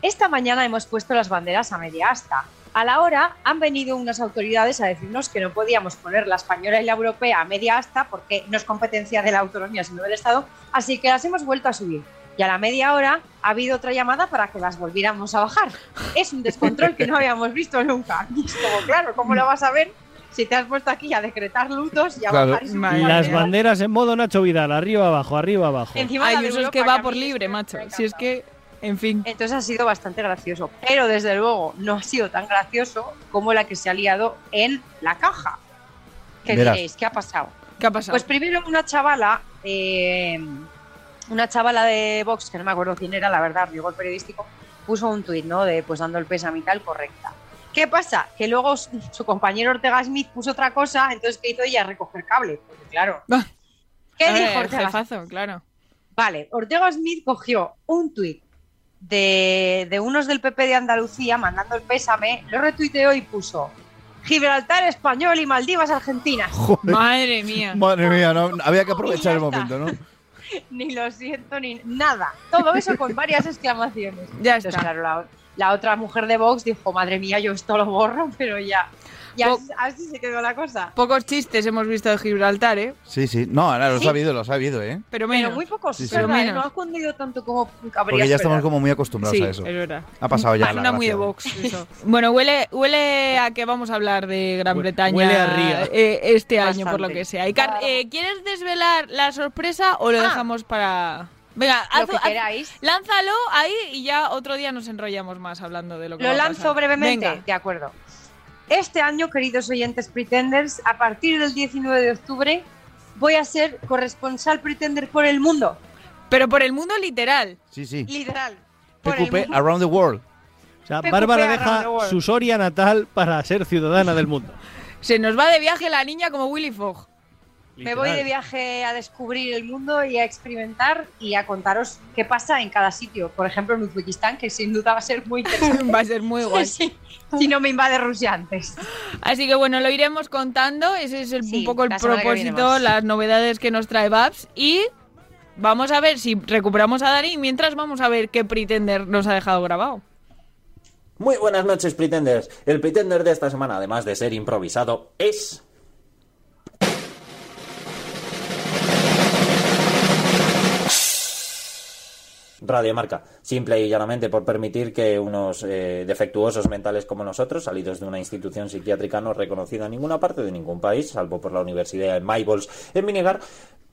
esta mañana hemos puesto las banderas a media asta. A la hora han venido unas autoridades a decirnos que no podíamos poner la española y la europea a media asta porque no es competencia de la autonomía sino del Estado, así que las hemos vuelto a subir. Y a la media hora ha habido otra llamada para que las volviéramos a bajar. Es un descontrol que no habíamos visto nunca. Y es como, claro, ¿cómo lo vas a ver si te has puesto aquí a decretar lutos y a Claro. bajar y Las banderas? banderas en modo Nacho Vidal, arriba abajo, arriba abajo. Encima de Ayuso es que va por libre, macho. Si es que, en fin. Entonces ha sido bastante gracioso. Pero desde luego no ha sido tan gracioso como la que se ha liado en la caja. ¿Qué Verás. diréis? ¿Qué ha pasado? ¿Qué ha pasado? Pues primero una chavala, eh, una chavala de Vox, que no me acuerdo quién era, la verdad, llegó el periodístico, puso un tuit, ¿no? De pues dando el pésame y tal, correcta. ¿Qué pasa? Que luego su, su compañero Ortega Smith puso otra cosa, entonces ¿qué hizo ella? Recoger cable. Porque claro. ¿Qué dijo Ortega jefazo, claro. Vale, Ortega Smith cogió un tuit de, de unos del PP de Andalucía mandando el pésame, lo retuiteó y puso Gibraltar español y Maldivas Argentina. Madre mía. Madre mía, no, había que aprovechar el momento, ¿no? ni lo siento ni nada. Todo eso con varias exclamaciones. Ya Entonces, está. claro, la, la otra mujer de Vox dijo, madre mía, yo esto lo borro, pero ya. Y así, así se quedó la cosa. Pocos chistes hemos visto de Gibraltar, ¿eh? Sí, sí. No, ahora lo Sí. ha sabido, lo ha sabido, ¿eh? Pero Pero menos. muy pocos, Sí, es sí. verdad, Pero menos. no ha cundido tanto como cabría Porque ya estamos como muy acostumbrados Sí, a eso. es verdad. Ha pasado ya. la Suena muy de. Vox eso. Bueno, huele, huele a que vamos a hablar de Gran Bretaña huele a ría. eh, este año, por lo que sea. Eh, ¿Quieres desvelar la sorpresa o lo Ah. dejamos para...? Venga, Lo haz- que haz- queráis. lánzalo ahí y ya otro día nos enrollamos más hablando de lo que Lo va a lanzo pasar. brevemente. Venga. De acuerdo. Este año, queridos oyentes Pretenders, a partir del 19 de octubre voy a ser corresponsal Pretender por el mundo. Pero por el mundo literal. Sí, sí. Literal. Por el PQP mundo. Around the World. O sea, PQP Bárbara deja the world. su Soria natal para ser ciudadana del mundo. Se nos va de viaje la niña como Willy Fogg. Me voy de viaje a descubrir el mundo y a experimentar y a contaros qué pasa en cada sitio. Por ejemplo, en Uzbekistán, que sin duda va a ser muy interesante. va a ser muy guay. Sí, si no me invade Rusia antes. Así que bueno, lo iremos contando. Ese es el- Sí, un poco el la propósito, las novedades que nos trae Babs. Y vamos a ver si recuperamos a Dani. Mientras vamos a ver qué Pretender nos ha dejado grabado. Muy buenas noches, Pretenders. El Pretender de esta semana, además de ser improvisado, es... Radiomarca, simple y llanamente por permitir que unos eh, defectuosos mentales como nosotros, salidos de una institución psiquiátrica no reconocida en ninguna parte de ningún país, salvo por la Universidad de Maybols en Vinegar,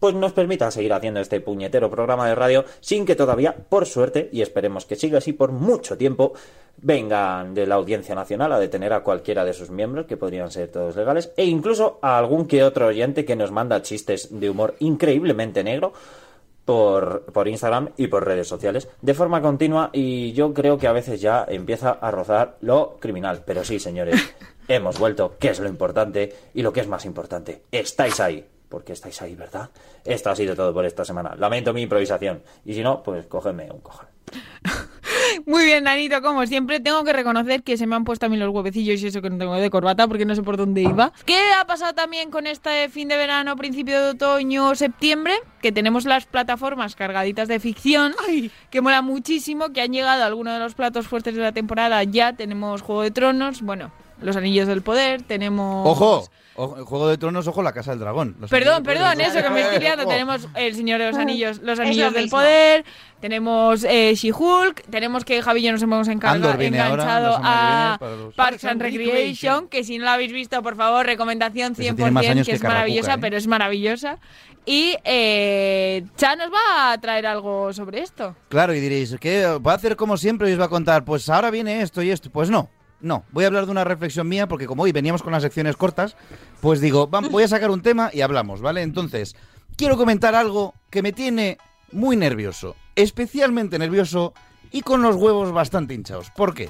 pues nos permita seguir haciendo este puñetero programa de radio sin que todavía, por suerte, y esperemos que siga así por mucho tiempo, vengan de la Audiencia Nacional a detener a cualquiera de sus miembros, que podrían ser todos legales, e incluso a algún que otro oyente que nos manda chistes de humor increíblemente negro, por, por Instagram y por redes sociales de forma continua y yo creo que a veces ya empieza a rozar lo criminal. Pero sí, señores, hemos vuelto, que es lo importante y lo que es más importante, estáis ahí. Porque estáis ahí, ¿verdad? Esto ha sido todo por esta semana. Lamento mi improvisación. Y si no, pues cógeme un cojón. Muy bien, Danito, como siempre, tengo que reconocer que se me han puesto a mí los huevecillos y eso que no tengo de corbata porque no sé por dónde iba. ¿Qué ha pasado también con este fin de verano, principio de otoño, septiembre? Que tenemos las plataformas cargaditas de ficción, que mola muchísimo, que han llegado algunos de los platos fuertes de la temporada ya. Tenemos Juego de Tronos, bueno, Los Anillos del Poder, tenemos... ¡Ojo! Juego de Tronos, ojo, la Casa del Dragón. Los Perdón, perdón, Poder. eso que me estoy liando. Tenemos El Señor de los Anillos, Los Anillos lo del mismo. Poder, tenemos eh, She-Hulk, tenemos que Javi y yo nos hemos encargado, Andor viene ahora, enganchado la semana que a viene, para los- Parks and Recreation, que si no la habéis visto, por favor, recomendación 100%, Ese tiene más años que que es maravillosa, ¿eh? pero es maravillosa. Y eh, Cha nos va a traer algo sobre esto. Claro, y diréis, ¿qué va a hacer como siempre y os va a contar? Pues ahora viene esto y esto. Pues no, no. Voy a hablar de una reflexión mía porque como hoy veníamos con las secciones cortas, pues digo, voy a sacar un tema y hablamos, ¿vale? Entonces, quiero comentar algo que me tiene muy nervioso, especialmente nervioso y con los huevos bastante hinchados. ¿Por qué?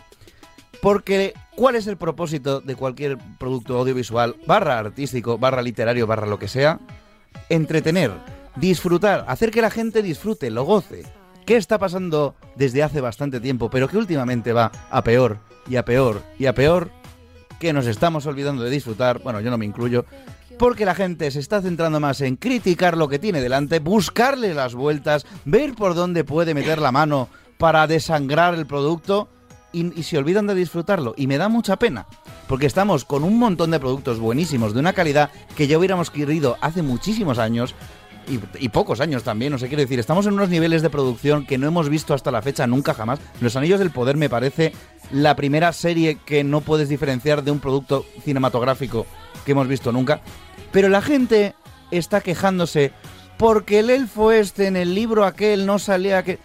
Porque, ¿cuál es el propósito de cualquier producto audiovisual, barra artístico, barra literario, barra lo que sea? Entretener, disfrutar, hacer que la gente disfrute, lo goce. ¿Qué está pasando desde hace bastante tiempo, pero que últimamente va a peor y a peor y a peor? Que nos estamos olvidando de disfrutar, bueno, yo no me incluyo, porque la gente se está centrando más en criticar lo que tiene delante, buscarle las vueltas, ver por dónde puede meter la mano para desangrar el producto y, se olvidan de disfrutarlo. Y me da mucha pena, porque estamos con un montón de productos buenísimos, de una calidad que ya hubiéramos querido hace muchísimos años. Y, pocos años también, o sea, quiero decir, estamos en unos niveles de producción que no hemos visto hasta la fecha nunca jamás. Los Anillos del Poder me parece la primera serie que no puedes diferenciar de un producto cinematográfico que hemos visto nunca. Pero la gente está quejándose porque el elfo este en el libro aquel no salía que...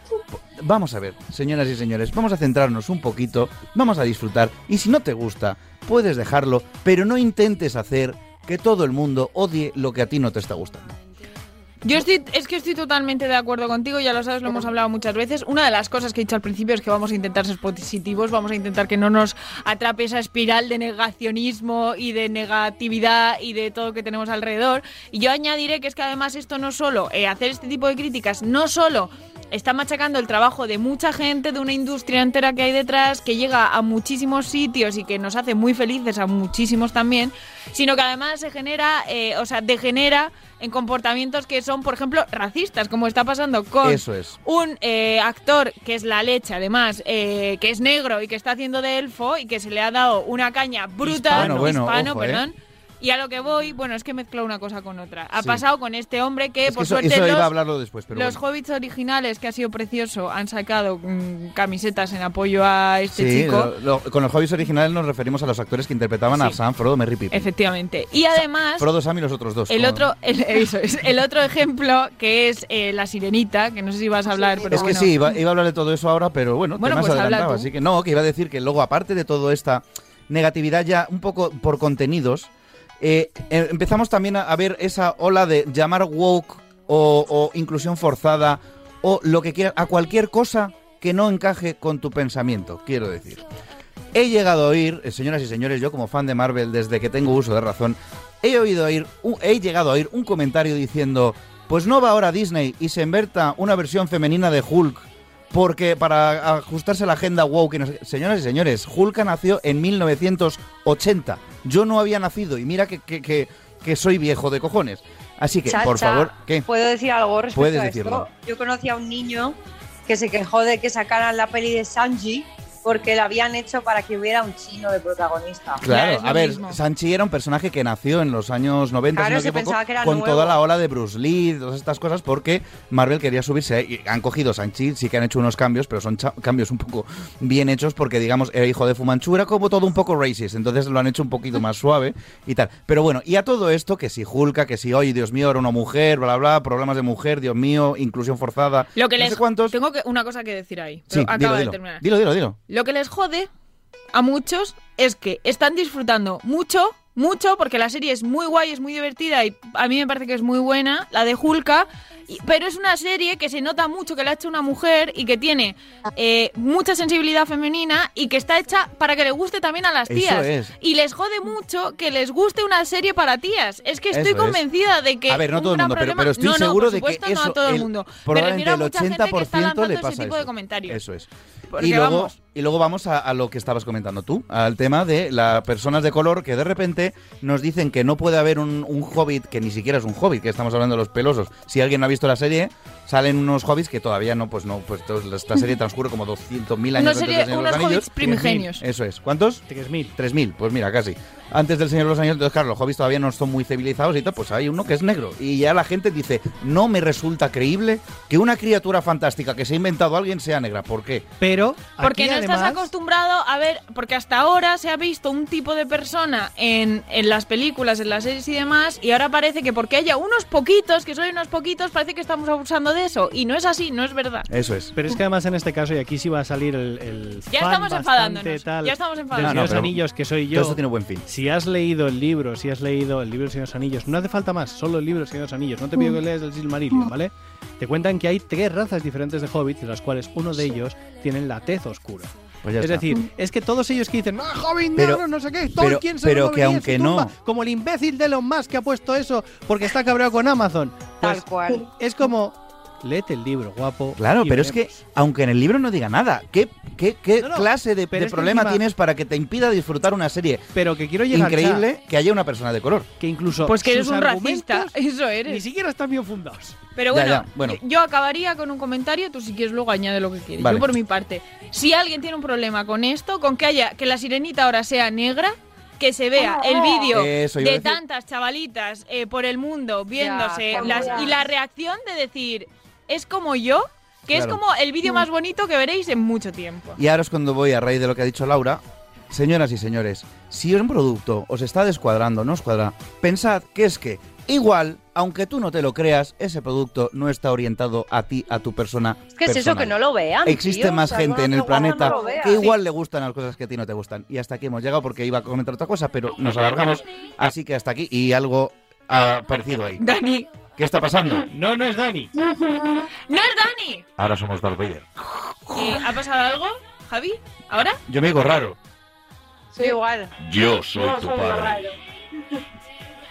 Vamos a ver, señoras y señores, vamos a centrarnos un poquito, vamos a disfrutar y si no te gusta, puedes dejarlo, pero no intentes hacer que todo el mundo odie lo que a ti no te está gustando. Yo estoy, es que estoy totalmente de acuerdo contigo, ya lo sabes, lo hemos hablado muchas veces. Una de las cosas que he dicho al principio es que vamos a intentar ser positivos, vamos a intentar que no nos atrape esa espiral de negacionismo y de negatividad y de todo que tenemos alrededor. Y yo añadiré que es que además esto no solo, eh, hacer este tipo de críticas, no solo está machacando el trabajo de mucha gente, de una industria entera que hay detrás, que llega a muchísimos sitios y que nos hace muy felices a muchísimos también, sino que además se genera, eh, o sea, degenera en comportamientos que son, por ejemplo, racistas, como está pasando con Eso es. un eh, actor que es la leche, además, eh, que es negro y que está haciendo de elfo y que se le ha dado una caña brutal, Hispano, bueno, hispano, ojo, perdón. Y a lo que voy, bueno, es que mezclo una cosa con otra. Ha Sí. pasado con este hombre que, Es que por eso, suerte, eso los, iba a hablarlo después, pero los bueno. hobbits originales, que ha sido precioso, han sacado mm, camisetas en apoyo a este Sí, chico. lo- lo- con los hobbies originales nos referimos a los actores que interpretaban a. Sam, Frodo, Merry Pippin. Efectivamente. Y además, Frodo, Sam y los otros dos. el otro, el, eso es, el otro ejemplo que es eh, la sirenita, que no sé si vas a hablar, pero es que sí, iba, iba a hablar de todo eso ahora, pero bueno, Bueno, te pues habla tú. así que no, que iba a decir que luego, aparte de todo esta negatividad ya un poco por contenidos, eh, eh, empezamos también a, ver esa ola de llamar woke o, inclusión forzada o lo que quieras, a cualquier cosa que no encaje con tu pensamiento, quiero decir. He llegado a oír, eh, señoras y señores, yo como fan de Marvel desde que tengo uso de razón, he oído oír, he llegado a oír un comentario diciendo, pues no va ahora Disney y se inverta una versión femenina de Hulk porque para ajustarse a la agenda woke, y no sé qué". señoras y señores, Hulk nació en 1980. Yo no había nacido y mira que, que, que- que soy viejo de cojones. Así que, por favor, ¿qué? ¿Puedo decir algo respecto Puedes a esto? decirlo. Yo conocí a un niño que se quejó de que sacaran la peli de Sanji porque la habían hecho para que hubiera un chino de protagonista. Claro, a ver, Sanchi era un personaje que nació en los años 90, Claro, si no se me equivoco, pensaba que era con nuevo. toda la ola de Bruce Lee, todas estas cosas, porque Marvel quería subirse. Y han cogido Sanchi, sí que han hecho unos cambios, pero son cha- cambios un poco bien hechos, porque digamos, era hijo de Fumanchu, era como todo un poco racist, entonces lo han hecho un poquito más suave y tal. Pero bueno, y a todo esto, que si Hulka, que si, oye, Dios mío, era una mujer, bla, bla, problemas de mujer, Dios mío, inclusión forzada. Lo que no les, sé cuántos. Tengo que, una cosa que decir ahí. Sí, Pero dilo, acaba dilo. de terminar. Dilo, dilo, dilo. Lo que les jode a muchos es que están disfrutando mucho mucho porque la serie es muy guay, es muy divertida y a mí me parece que es muy buena, la de Hulka. y- Pero es una serie que se nota mucho que la ha hecho una mujer y que tiene eh, mucha sensibilidad femenina y que está hecha para que le guste también a las Eso tías. es. Y les jode mucho que les guste una serie para tías. Es que estoy Eso es. convencida de que. A ver, no todo el mundo, pero, problema- pero estoy No, no, seguro por de que supuesto, no eso, a todo el el- mundo. Me refiero a mucha gente que está 80% lanzando le ese tipo de eso. comentarios. Eso es. Porque Y luego, vamos. y luego vamos a, a lo que estabas comentando tú, al tema de las personas de color que de repente nos dicen que no puede haber un, un hobbit, que ni siquiera es un hobbit, que estamos hablando de los pelosos. Si alguien no ha visto la serie, salen unos hobbits que todavía no, pues no, pues esta serie transcurre como 200.000 años Una serie- de unos hobbits primigenios. Eso es. ¿Cuántos? 3.000. 3.000, pues mira, casi. Antes del Señor de los Anillos, entonces claro, los hobbits todavía no son muy civilizados y tal, pues hay uno que es negro. Y ya la gente dice, no me resulta creíble que una criatura fantástica que se ha inventado alguien sea negra. ¿Por qué? Pero Porque aquí, no estás acostumbrado a ver, porque hasta ahora se ha visto un tipo de persona en, en las películas, en las series y demás, y ahora parece que porque haya unos poquitos, que solo hay unos poquitos, parece que estamos abusando de eso. Y no es así, no es verdad. Eso es. Pero es que además en este caso, y aquí sí va a salir el, el Ya fan estamos bastante enfadándonos, tal ya estamos enfadándonos. No, de no, los Anillos, que soy yo. todo esto tiene buen fin. Si has leído el libro, si has leído el libro del Señor de los Anillos, no hace falta más, solo el libro del Señor de los Anillos. No te pido que leas el Silmarillion, ¿vale? Te cuentan que hay tres razas diferentes de hobbits, de las cuales uno de ellos tienen la tez oscura. Pues es está. decir, es que todos ellos que dicen, no, hobbit Pero- negro, no sé qué, pero- Tolkien se pero lo que aunque tumba", no- Como el imbécil de Elon Musk que ha puesto eso porque está cabreado con Amazon. Pues Tal cual. Es como, léete el libro, guapo. Claro, pero es que, veremos". aunque en el libro no diga nada, ¿qué, qué, qué No, no, clase de, problema encima- tienes para que te impida disfrutar una serie Pero que quiero llegar increíble que haya una persona de color? que incluso Pues que eres un racista, eso eres. Ni siquiera están bien fundados. Pero bueno, ya, bueno. Yo, yo acabaría con un comentario, tú si quieres luego añade lo que quieres. Vale. Yo por mi parte, si alguien tiene un problema con esto, con que haya que la sirenita ahora sea negra, que se vea el vídeo Eso iba a de tantas chavalitas eh, por el mundo viéndose Ya, las, ya. y la reacción de decir, es como yo, que es como el vídeo más bonito que veréis en mucho tiempo. Y ahora es cuando voy a raíz de lo que ha dicho Laura. Señoras y señores, si un producto os está descuadrando, no os cuadra, pensad que es que igual, aunque tú no te lo creas, ese producto no está orientado a ti, a tu persona. Es que es eso, que no lo vean. Existe tío, más o sea, gente en el planeta no que igual le gustan las cosas que a ti no te gustan. Y hasta aquí hemos llegado porque iba a comentar otra cosa, pero nos alargamos. Así que hasta aquí y algo ha parecido ahí. Dani. ¿Qué está pasando? No, no es Dani. ¡No es Dani! Ahora somos Darth Vader. ¿Ha pasado algo, Javi? ¿Ahora? Yo me digo raro. Sí, igual. Yo soy tu padre.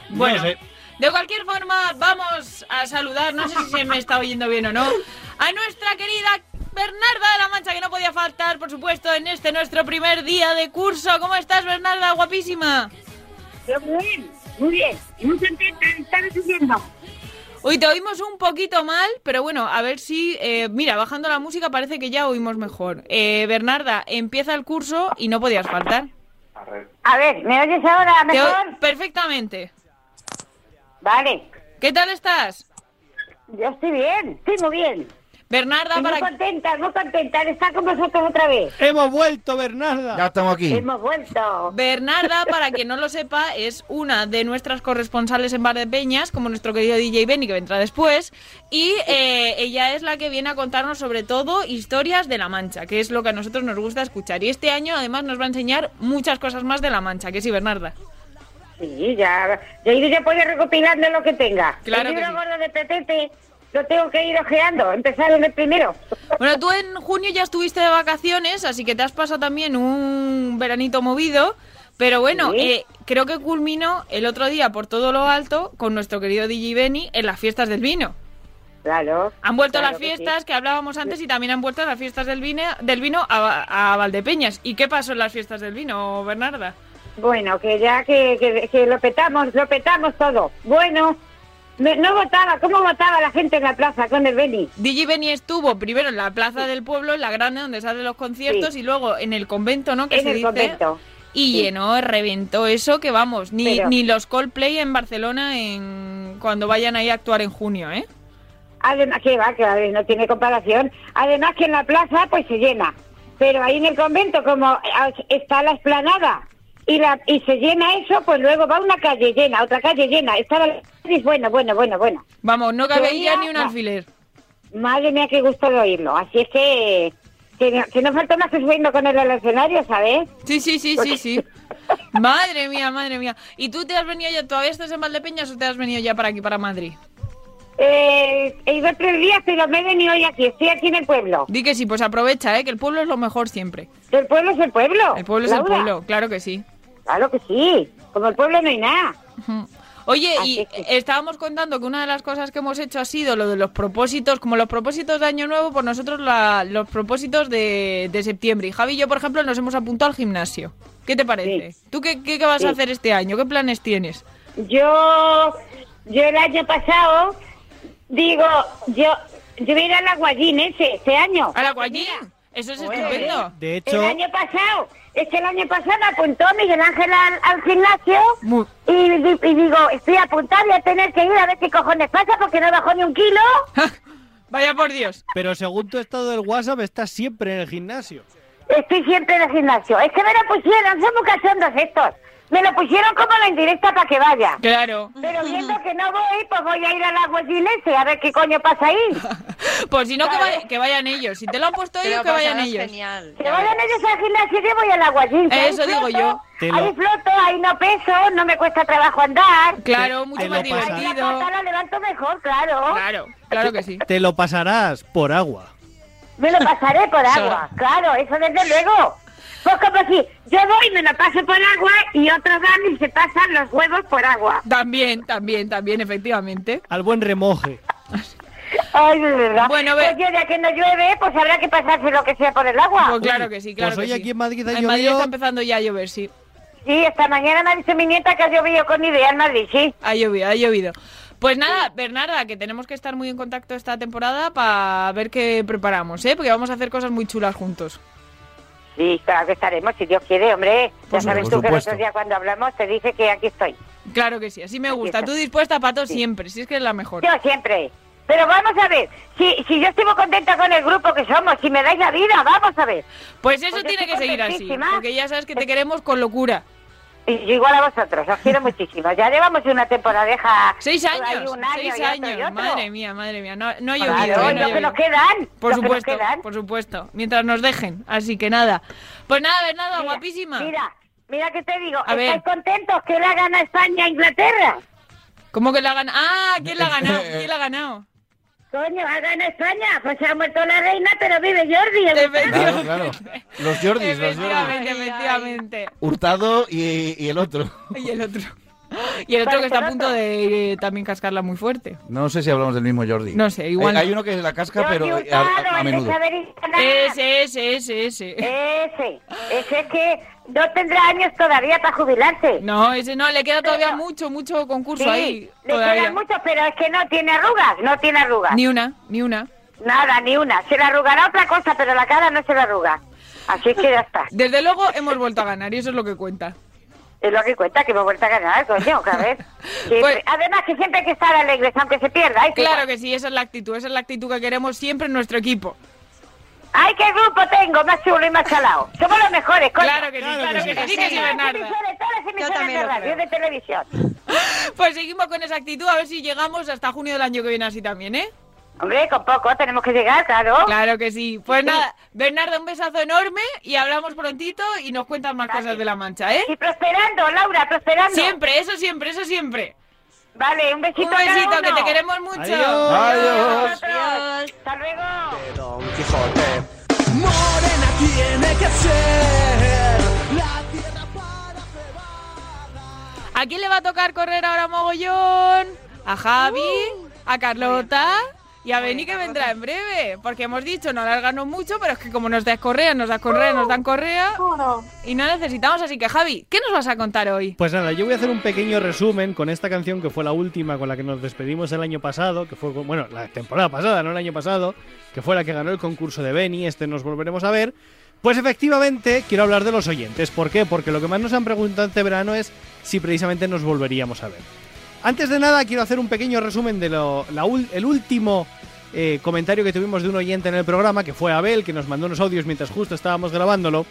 Bueno, No sé. de cualquier forma, vamos a saludar, no sé si se me está oyendo bien o no, a nuestra querida Bernarda de la Mancha, que no podía faltar, por supuesto, en este nuestro primer día de curso. ¿Cómo estás, Bernarda? Guapísima. Muy bien, muy bien. Muy contenta de estar. Uy, te oímos un poquito mal, pero bueno, a ver si... eh, mira, bajando la música parece que ya oímos mejor. Eh, Bernarda, empieza el curso y no podías faltar. A ver, ¿me oyes ahora mejor? perfectamente. Vale. ¿Qué tal estás? Yo estoy bien, estoy muy bien. Bernarda, Estoy muy para... contenta, muy contenta de estar con vosotros otra vez. Hemos vuelto, Bernarda. Ya estamos aquí. Hemos vuelto. Bernarda, para quien no lo sepa, es una de nuestras corresponsales en Bar de Peñas, como nuestro querido DJ Benny, que vendrá después. Y eh, ella es la que viene a contarnos sobre todo historias de La Mancha, que es lo que a nosotros nos gusta escuchar. Y este año, además, nos va a enseñar muchas cosas más de La Mancha, que sí, Bernarda. Sí, ya, ya iré ya puedo recopilando lo que tenga. Claro el que libro sí. gordo de Petete lo tengo que ir ojeando, empezar en el primero. Bueno, tú en junio ya estuviste de vacaciones, así que te has pasado también un veranito movido. Pero bueno, Sí. eh, creo que culminó el otro día por todo lo alto con nuestro querido DJ Benny en las fiestas del vino. Claro. Han vuelto claro las que sí. fiestas que, hablábamos antes y también han vuelto las fiestas del vino, del vino a, a Valdepeñas. ¿Y qué pasó en las fiestas del vino, Bernarda? Bueno, que ya que, que, que lo petamos, lo petamos todo. Bueno, no votaba, ¿cómo votaba la gente en la plaza con el Beni? DJ Benny estuvo primero en la plaza del pueblo, en la grande donde se hacen los conciertos, Sí. y luego en el convento, ¿no? Que En se el dice. convento. Y Sí. llenó, reventó eso que vamos, ni, Pero- ni los Coldplay en Barcelona en cuando vayan ahí a actuar en junio, ¿eh? Además, que va, que a ver, no tiene comparación. Además que en la plaza pues se llena. Pero ahí en el convento, como ah, está la esplanada y la y se llena eso, pues luego va una calle llena, otra calle llena. Estaba la- bueno, bueno, bueno, bueno. Vamos, no oía- ni un no. alfiler. Madre mía, qué gusto de oírlo. Así es que que, no- que no falta más que subiendo con al escenario, ¿sabes? Sí, sí, sí, sí, sí. Madre mía, madre mía. ¿Y tú te has venido ya, todavía estás en Valdepeñas o te has venido ya para aquí, para Madrid? Eh, he ido tres días, pero me he venido hoy aquí. Estoy aquí en el pueblo. Di que sí, pues aprovecha, ¿eh? que el pueblo es lo mejor siempre. El pueblo es el pueblo. El pueblo es el Laura. pueblo, claro que sí. Claro que sí. Como el pueblo no hay nada. Oye, y estábamos contando que una de las cosas que hemos hecho ha sido lo de los propósitos, como los propósitos de Año Nuevo, por nosotros la- los propósitos de, de septiembre. Y Javi y yo, por ejemplo, nos hemos apuntado al gimnasio. ¿Qué te parece? ¿Tú qué, qué- qué vas a Sí. hacer este año? ¿Qué planes tienes? Yo, yo el año pasado, digo, yo, yo voy a ir al aguayín ese, este año. ¿Al aguayín? Eso es estupendo. De El año pasado, es que el año pasado me apuntó Miguel Ángel al, al gimnasio y, y- y digo, estoy apuntada, voy a tener que ir a ver qué cojones pasa porque no bajó ni un kilo. Vaya por Dios. Pero según tu estado del WhatsApp, estás siempre en el gimnasio. Estoy siempre en el gimnasio. Es que me lo pusieron, son muy cachondos estos. Me lo pusieron como la indirecta para que vaya. Claro. Pero viendo que no voy, pues voy a ir al aguayín ese a ver qué coño pasa ahí. Pues si no, que, vaya- que vayan ellos. Si te lo han puesto ellos, que vayan ellos. Genial. Que vayan ellos al gimnasio y yo voy al aguayín. que ahí Eso digo floto, yo. Lo- Ahí floto, ahí no peso, no me cuesta trabajo andar. Claro, mucho Te más La divertido. pata la levanto mejor, claro. Claro, claro que sí. Te lo pasarás por agua. Me lo pasaré por agua, claro, eso desde luego. Pues como si yo voy, me lo paso por agua y otros van y se pasan los huevos por agua. También, también, también, efectivamente. Al buen remoje. Ay, de verdad. Bueno, ve- Pues yo, ya que no llueve, pues habrá que pasarse lo que sea por el agua. Pues claro que sí, claro Pues hoy que sí. aquí en Madrid ha En Madrid está empezando ya a llover, sí. Sí, esta mañana me ha dicho mi nieta que ha llovido con idea en Madrid, sí. Ha llovido, ha llovido. Pues nada, Bernarda, que tenemos que estar muy en contacto esta temporada para ver qué preparamos, ¿eh? Porque vamos a hacer cosas muy chulas juntos. Sí, claro que estaremos, si Dios quiere, hombre. Por ya sabes supuesto. tú que el otro día cuando hablamos te dije que aquí estoy. Claro que sí, así me gusta. Tú dispuesta, Pato, siempre, si es que es la mejor. Yo siempre. Pero vamos a ver, si, si yo estoy muy contenta con el grupo que somos, si me dais la vida, vamos a ver. Pues eso Pues tiene que seguir así, porque ya sabes que te queremos con locura. Y yo igual a vosotros, os quiero muchísimo. Ya llevamos una temporadeja. Seis años, un año seis años, madre mía, madre mía, no, no ha Claro, llovido, ¿eh? y No que nos quedan, Por que supuesto, quedan. por supuesto, mientras nos dejen, así que nada. Pues nada, Bernarda, Mira, guapísima. Mira, mira que te digo, A ver. ¿estáis contentos que la gana España a Inglaterra? ¿Cómo que la ha ganado? Ah, ¿quién la ha ganado? ¿Quién la ha ganado? Coño, ha ganado España, pues se ha muerto la reina, pero vive Jordi. el Claro, claro. Los Jordis, los Jordis. Efectivamente, efectivamente. Hurtado y, y el otro. Y el otro. Y el otro que está a punto de eh, también cascarla muy fuerte. No sé si hablamos del mismo Jordi. No sé, igual Hay, hay no. uno que la casca, pero a, Hurtado, a- menudo. Ese, ese, ese, ese. Ese, ese es que no tendrá años todavía para jubilarse. No, ese no, le queda todavía Pero- mucho, mucho concurso Sí, ahí. le Todavía. quedan muchos, pero es que no tiene arrugas, no tiene arrugas. Ni una, ni una. Nada, ni una. Se le arrugará otra cosa, pero la cara no se le arruga. Así que ya está. Desde luego hemos vuelto a ganar y eso es lo que cuenta. Es lo que cuenta, que hemos vuelto a ganar, coño, vez. Siempre. Pues- Además que siempre hay que estar alegres, aunque se pierda. Claro que sí, esa es la actitud, esa es la actitud que queremos siempre en nuestro equipo. ¡Ay, qué grupo tengo! Más chulo y más chalado. Somos los mejores, coño. Claro que sí, claro que sí, sí que sí, Todas las Bernarda. emisoras, todas las emisoras también de radio, de televisión. Pues seguimos con esa actitud, a ver si llegamos hasta junio del año que viene así también, ¿eh? Hombre, con poco tenemos que llegar, claro. Claro que sí. Pues nada, Bernardo, un besazo enorme y hablamos prontito y nos cuentas más cosas de la mancha, ¿eh? Y prosperando, Laura, prosperando. Siempre, eso siempre, eso siempre. Vale, un besito Un cada besito, que te queremos mucho. Adiós. Adiós. Adiós. Hasta luego. Don Quijote. Morena tiene que ser la tierra para ¿A quién le va a tocar correr ahora mogollón? ¿A Javi? ¿A Carlota? Y a Beni que vendrá en breve, porque hemos dicho no alargarnos mucho, pero es que como nos das correa, nos das correa, nos dan correa y no necesitamos, así que Javi, ¿qué nos vas a contar hoy? Pues nada, yo voy a hacer un pequeño resumen con esta canción que fue la última con la que nos despedimos el año pasado, que fue, con- bueno, la temporada pasada, no el año pasado, que fue la que ganó el concurso de Beni, este nos volveremos a ver. Pues efectivamente, quiero hablar de los oyentes. ¿Por qué? Porque lo que más nos han preguntado este verano es si precisamente nos volveríamos a ver. Antes de nada, quiero hacer un pequeño resumen de lo, la ul- el último eh, comentario que tuvimos de un oyente en el programa, que fue Abel, que nos mandó unos audios mientras justo estábamos grabándolo.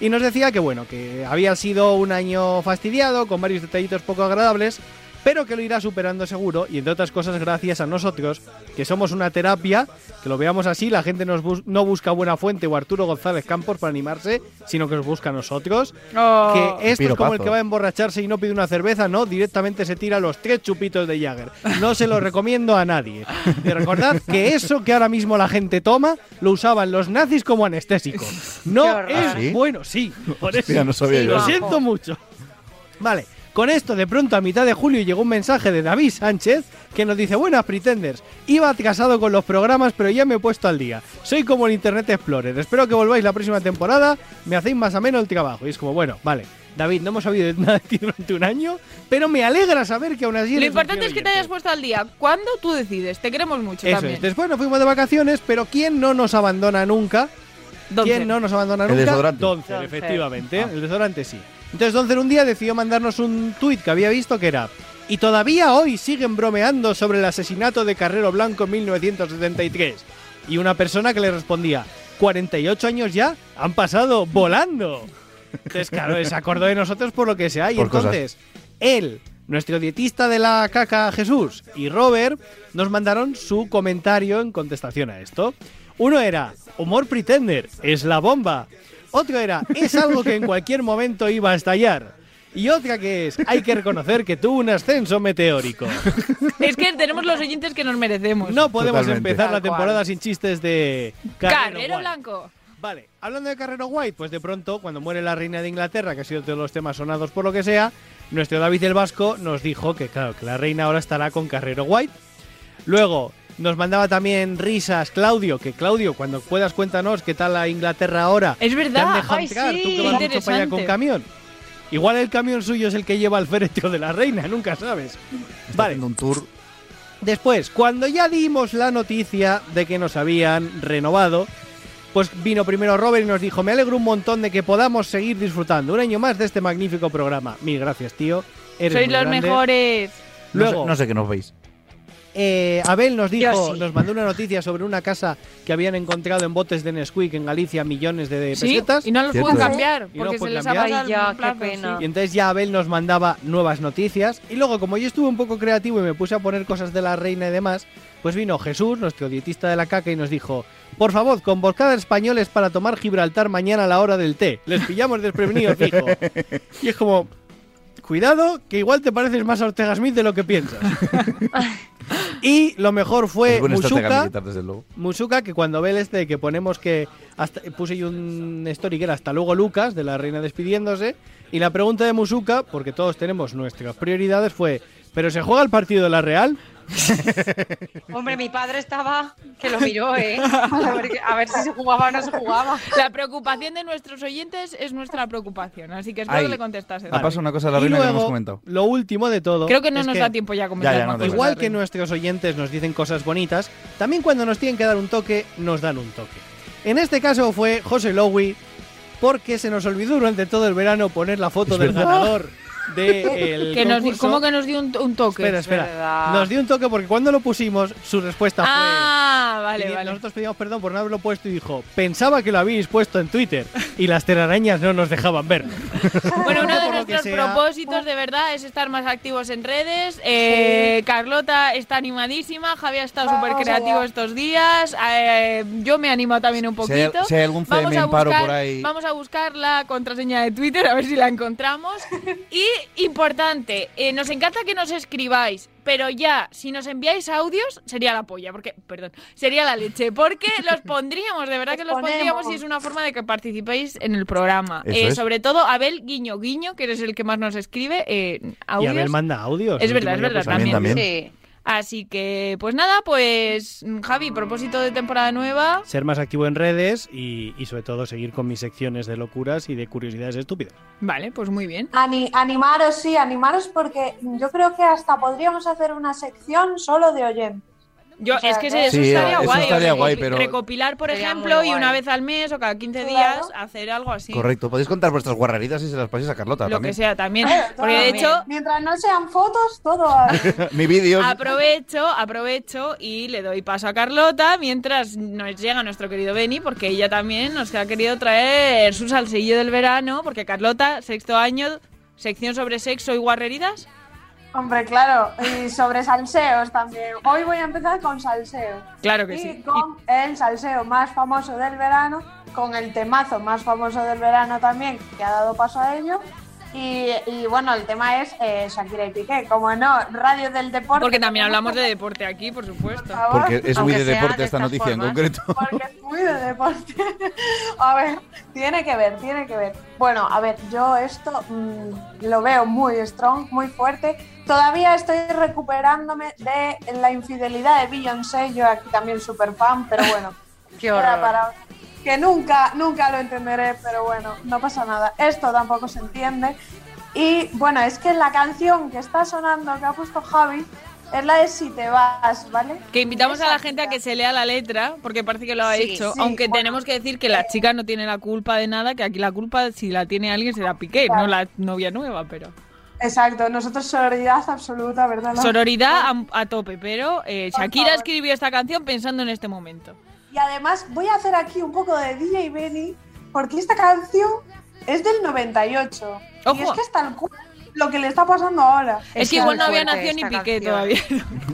Y nos decía que bueno, que había sido un año fastidiado, con varios detallitos poco agradables, pero que lo irá superando seguro y entre otras cosas gracias a nosotros, que somos una terapia, que lo veamos así, la gente nos bus- no busca Buena Fuente o Arturo González Campos para animarse, sino que nos busca a nosotros. Oh. Que esto es como el que va a emborracharse y no pide una cerveza, no, directamente se tira los tres chupitos de Jagger. No se lo recomiendo a nadie. Y recordad que eso que ahora mismo la gente toma, lo usaban los nazis como anestésico. No es ¿Ah, sí? bueno, sí. Por eso. Hostia, no sabía Sí, yo Lo siento mucho. Vale, con esto de pronto a mitad de julio llegó un mensaje de David Sánchez que nos dice, buenas pretenders, iba atrasado con los programas pero ya me he puesto al día. Soy como el Internet Explorer, espero que volváis la próxima temporada, me hacéis más ameno el trabajo. Y es como, bueno, vale. David, no hemos sabido nada de ti durante un año, pero me alegra saber que aún así Lo importante es que te hayas puesto al día. ¿Cuándo tú decides? Te queremos mucho Eso también. es. Después nos fuimos de vacaciones, pero ¿quién no nos abandona nunca? ¿Quién no nos abandona El nunca? desodorante. Doncer, Doncer. efectivamente. El desodorante sí. Entonces Doncer un día decidió mandarnos un tuit que había visto que era y todavía hoy siguen bromeando sobre el asesinato de Carrero Blanco en 1973. Y una persona que le respondía, 48 años ya, han pasado volando. Entonces, claro, se acordó de nosotros por lo que sea. Y Por cosas. entonces, él, nuestro dietista de la caca Jesús y Robert nos mandaron su comentario en contestación a esto. Uno era, humor pretender, es la bomba. Otro era, es algo que en cualquier momento iba a estallar. Y otra que es, hay que reconocer que tuvo un ascenso meteórico. Es que tenemos los oyentes que nos merecemos. No podemos Totalmente. empezar la temporada sin chistes de Carrero White. Blanco. Vale, hablando de Carrero White, pues de pronto, cuando muere la reina de Inglaterra, que ha sido de los temas sonados por lo que sea, nuestro David el Vasco nos dijo que, claro, que la reina ahora estará con Carrero White. Luego, nos mandaba también risas Claudio, que Claudio, cuando puedas cuéntanos qué tal la Inglaterra ahora. Es ¿Te han verdad. dejado Ay, entrar? sí. Tú que vas mucho para allá con camión. Igual el camión suyo es el que lleva el féretro de la reina, nunca sabes. Está Vale, un tour. Después, cuando ya dimos la noticia de que nos habían renovado, pues vino primero Robert y nos dijo, me alegro un montón de que podamos seguir disfrutando un año más de este magnífico programa. Mil gracias, tío. Eres Sois los grande. mejores. No sé, Luego, no sé qué nos veis. Eh, Abel nos dijo, sí. nos mandó una noticia sobre una casa que habían encontrado en botes de Nesquik en Galicia millones de Sí, pesetas. y no los Cierto. pueden cambiar Y no porque se pueden les ha cambiar. pasado Ay, ya, qué pena. sí. Y entonces ya Abel nos mandaba nuevas noticias. Y luego, como yo estuve un poco creativo y me puse a poner cosas de la reina y demás, pues vino Jesús, nuestro dietista de la caca, y nos dijo: Por favor, convocad a españoles para tomar Gibraltar mañana a la hora del té. Les pillamos desprevenidos, fijo. Y es como. Cuidado, que igual te pareces más a Ortega Smith de lo que piensas. y lo mejor fue Musuka. militar, desde luego. Musuka, que cuando ve el este que ponemos que hasta, puse yo un story que era hasta luego Lucas, de la reina despidiéndose, y la pregunta de Musuka, porque todos tenemos nuestras prioridades, fue, ¿pero se juega el partido de la Real? Hombre, mi padre estaba que lo miró, ¿eh? A ver, a ver si se jugaba o no se jugaba. La preocupación de nuestros oyentes es nuestra preocupación, así que espero que le contestases. Ha pasado una cosa a la y reina que no hemos luego, comentado. lo último de todo... Creo que no nos da tiempo ya a comentar Ya, ya, más no, cosas de Igual que nuestros oyentes nos dicen cosas bonitas, también cuando nos tienen que dar un toque, nos dan un toque. En este caso fue José Lowy, porque se nos olvidó durante todo el verano poner la foto Es del verdad. ganador del Que nos. ¿Cómo que nos dio un, un toque? Espera, espera. Nos dio un toque porque cuando lo pusimos, su respuesta Ah, fue. vale, y vale. Nosotros pedíamos perdón por no haberlo puesto y dijo: Pensaba que lo habíais puesto en Twitter y las telarañas no nos dejaban verlo. Bueno, uno de nuestros propósitos de verdad es estar más activos en redes. Eh, Carlota está animadísima, Javi ha estado súper creativo estos días. eh, yo me animo también un poquito. si hay algún vamos, a buscar, por ahí. vamos a buscar la contraseña de Twitter a ver si la encontramos. Y importante, eh, nos encanta que nos escribáis. Pero ya, si nos enviáis audios, sería la polla, porque, perdón, sería la leche, porque los pondríamos, de verdad que los pondríamos y es una forma de que participéis en el programa. Eh, es. Sobre todo Abel Guiño Guiño, que eres el que más nos escribe, eh, Y audios. Abel manda audios. Es verdad, es verdad, pues, también, también. también. Sí. Así que, pues nada, pues Javi, propósito de temporada nueva. Ser más activo en redes y, y sobre todo seguir con mis secciones de locuras y de curiosidades estúpidas. Vale, pues muy bien. Ani- animaros, sí, animaros porque yo creo que hasta podríamos hacer una sección solo de oyentes. Yo, O sea, es que que- eso Sí, estaría eso guay. estaría o guay, recopi- pero- Recopilar, por ejemplo, y una vez al mes o cada 15 Claro. días hacer algo así. Correcto. Podéis contar vuestras guarreritas y se las paséis a Carlota Lo también. que sea también. Eh, Porque de hecho, Mientras no sean fotos, todo. Mi vídeo. aprovecho, aprovecho y le doy paso a Carlota mientras nos llega nuestro querido Beni, porque ella también nos ha querido traer su salsillo del verano, porque Carlota, sexto año, sección sobre sexo y guarreridas. Hombre, claro, y sobre salseos también. Hoy voy a empezar con salseo. Claro que y sí. con el salseo más famoso del verano, con el temazo más famoso del verano también, que ha dado paso a ello. Y, y bueno, el tema es eh, Shakira y Piqué, como no, radio del deporte. Porque también hablamos de deporte aquí, por supuesto. Porque es muy Aunque de deporte de esta noticia en concreto. Porque es muy de deporte. a ver, tiene que ver, tiene que ver. Bueno, a ver, yo esto mm, lo veo muy strong, muy fuerte. Todavía estoy recuperándome de la infidelidad de Beyoncé, yo aquí también súper fan, pero bueno. Qué horror. para- que nunca, nunca lo entenderé, pero bueno, no pasa nada. Esto tampoco se entiende. Y bueno, es que la canción que está sonando, que ha puesto Javi, es la de Si te vas, ¿vale? Que invitamos a la gente a que se lea la letra, porque parece que lo ha Sí, hecho. sí, aunque bueno. tenemos que decir que la chica no tiene la culpa de nada, que aquí la culpa, si la tiene alguien, será Piqué, no la novia nueva, pero. Exacto, nosotros sororidad absoluta, ¿verdad? Sororidad a, a tope, pero eh, Shakira escribió esta canción pensando en este momento. Y además voy a hacer aquí un poco de DJ Benny, porque esta canción es del 98. Y Ojo. es que es tal cual lo que le está pasando ahora. Es, que igual no había nacido ni Piqué todavía.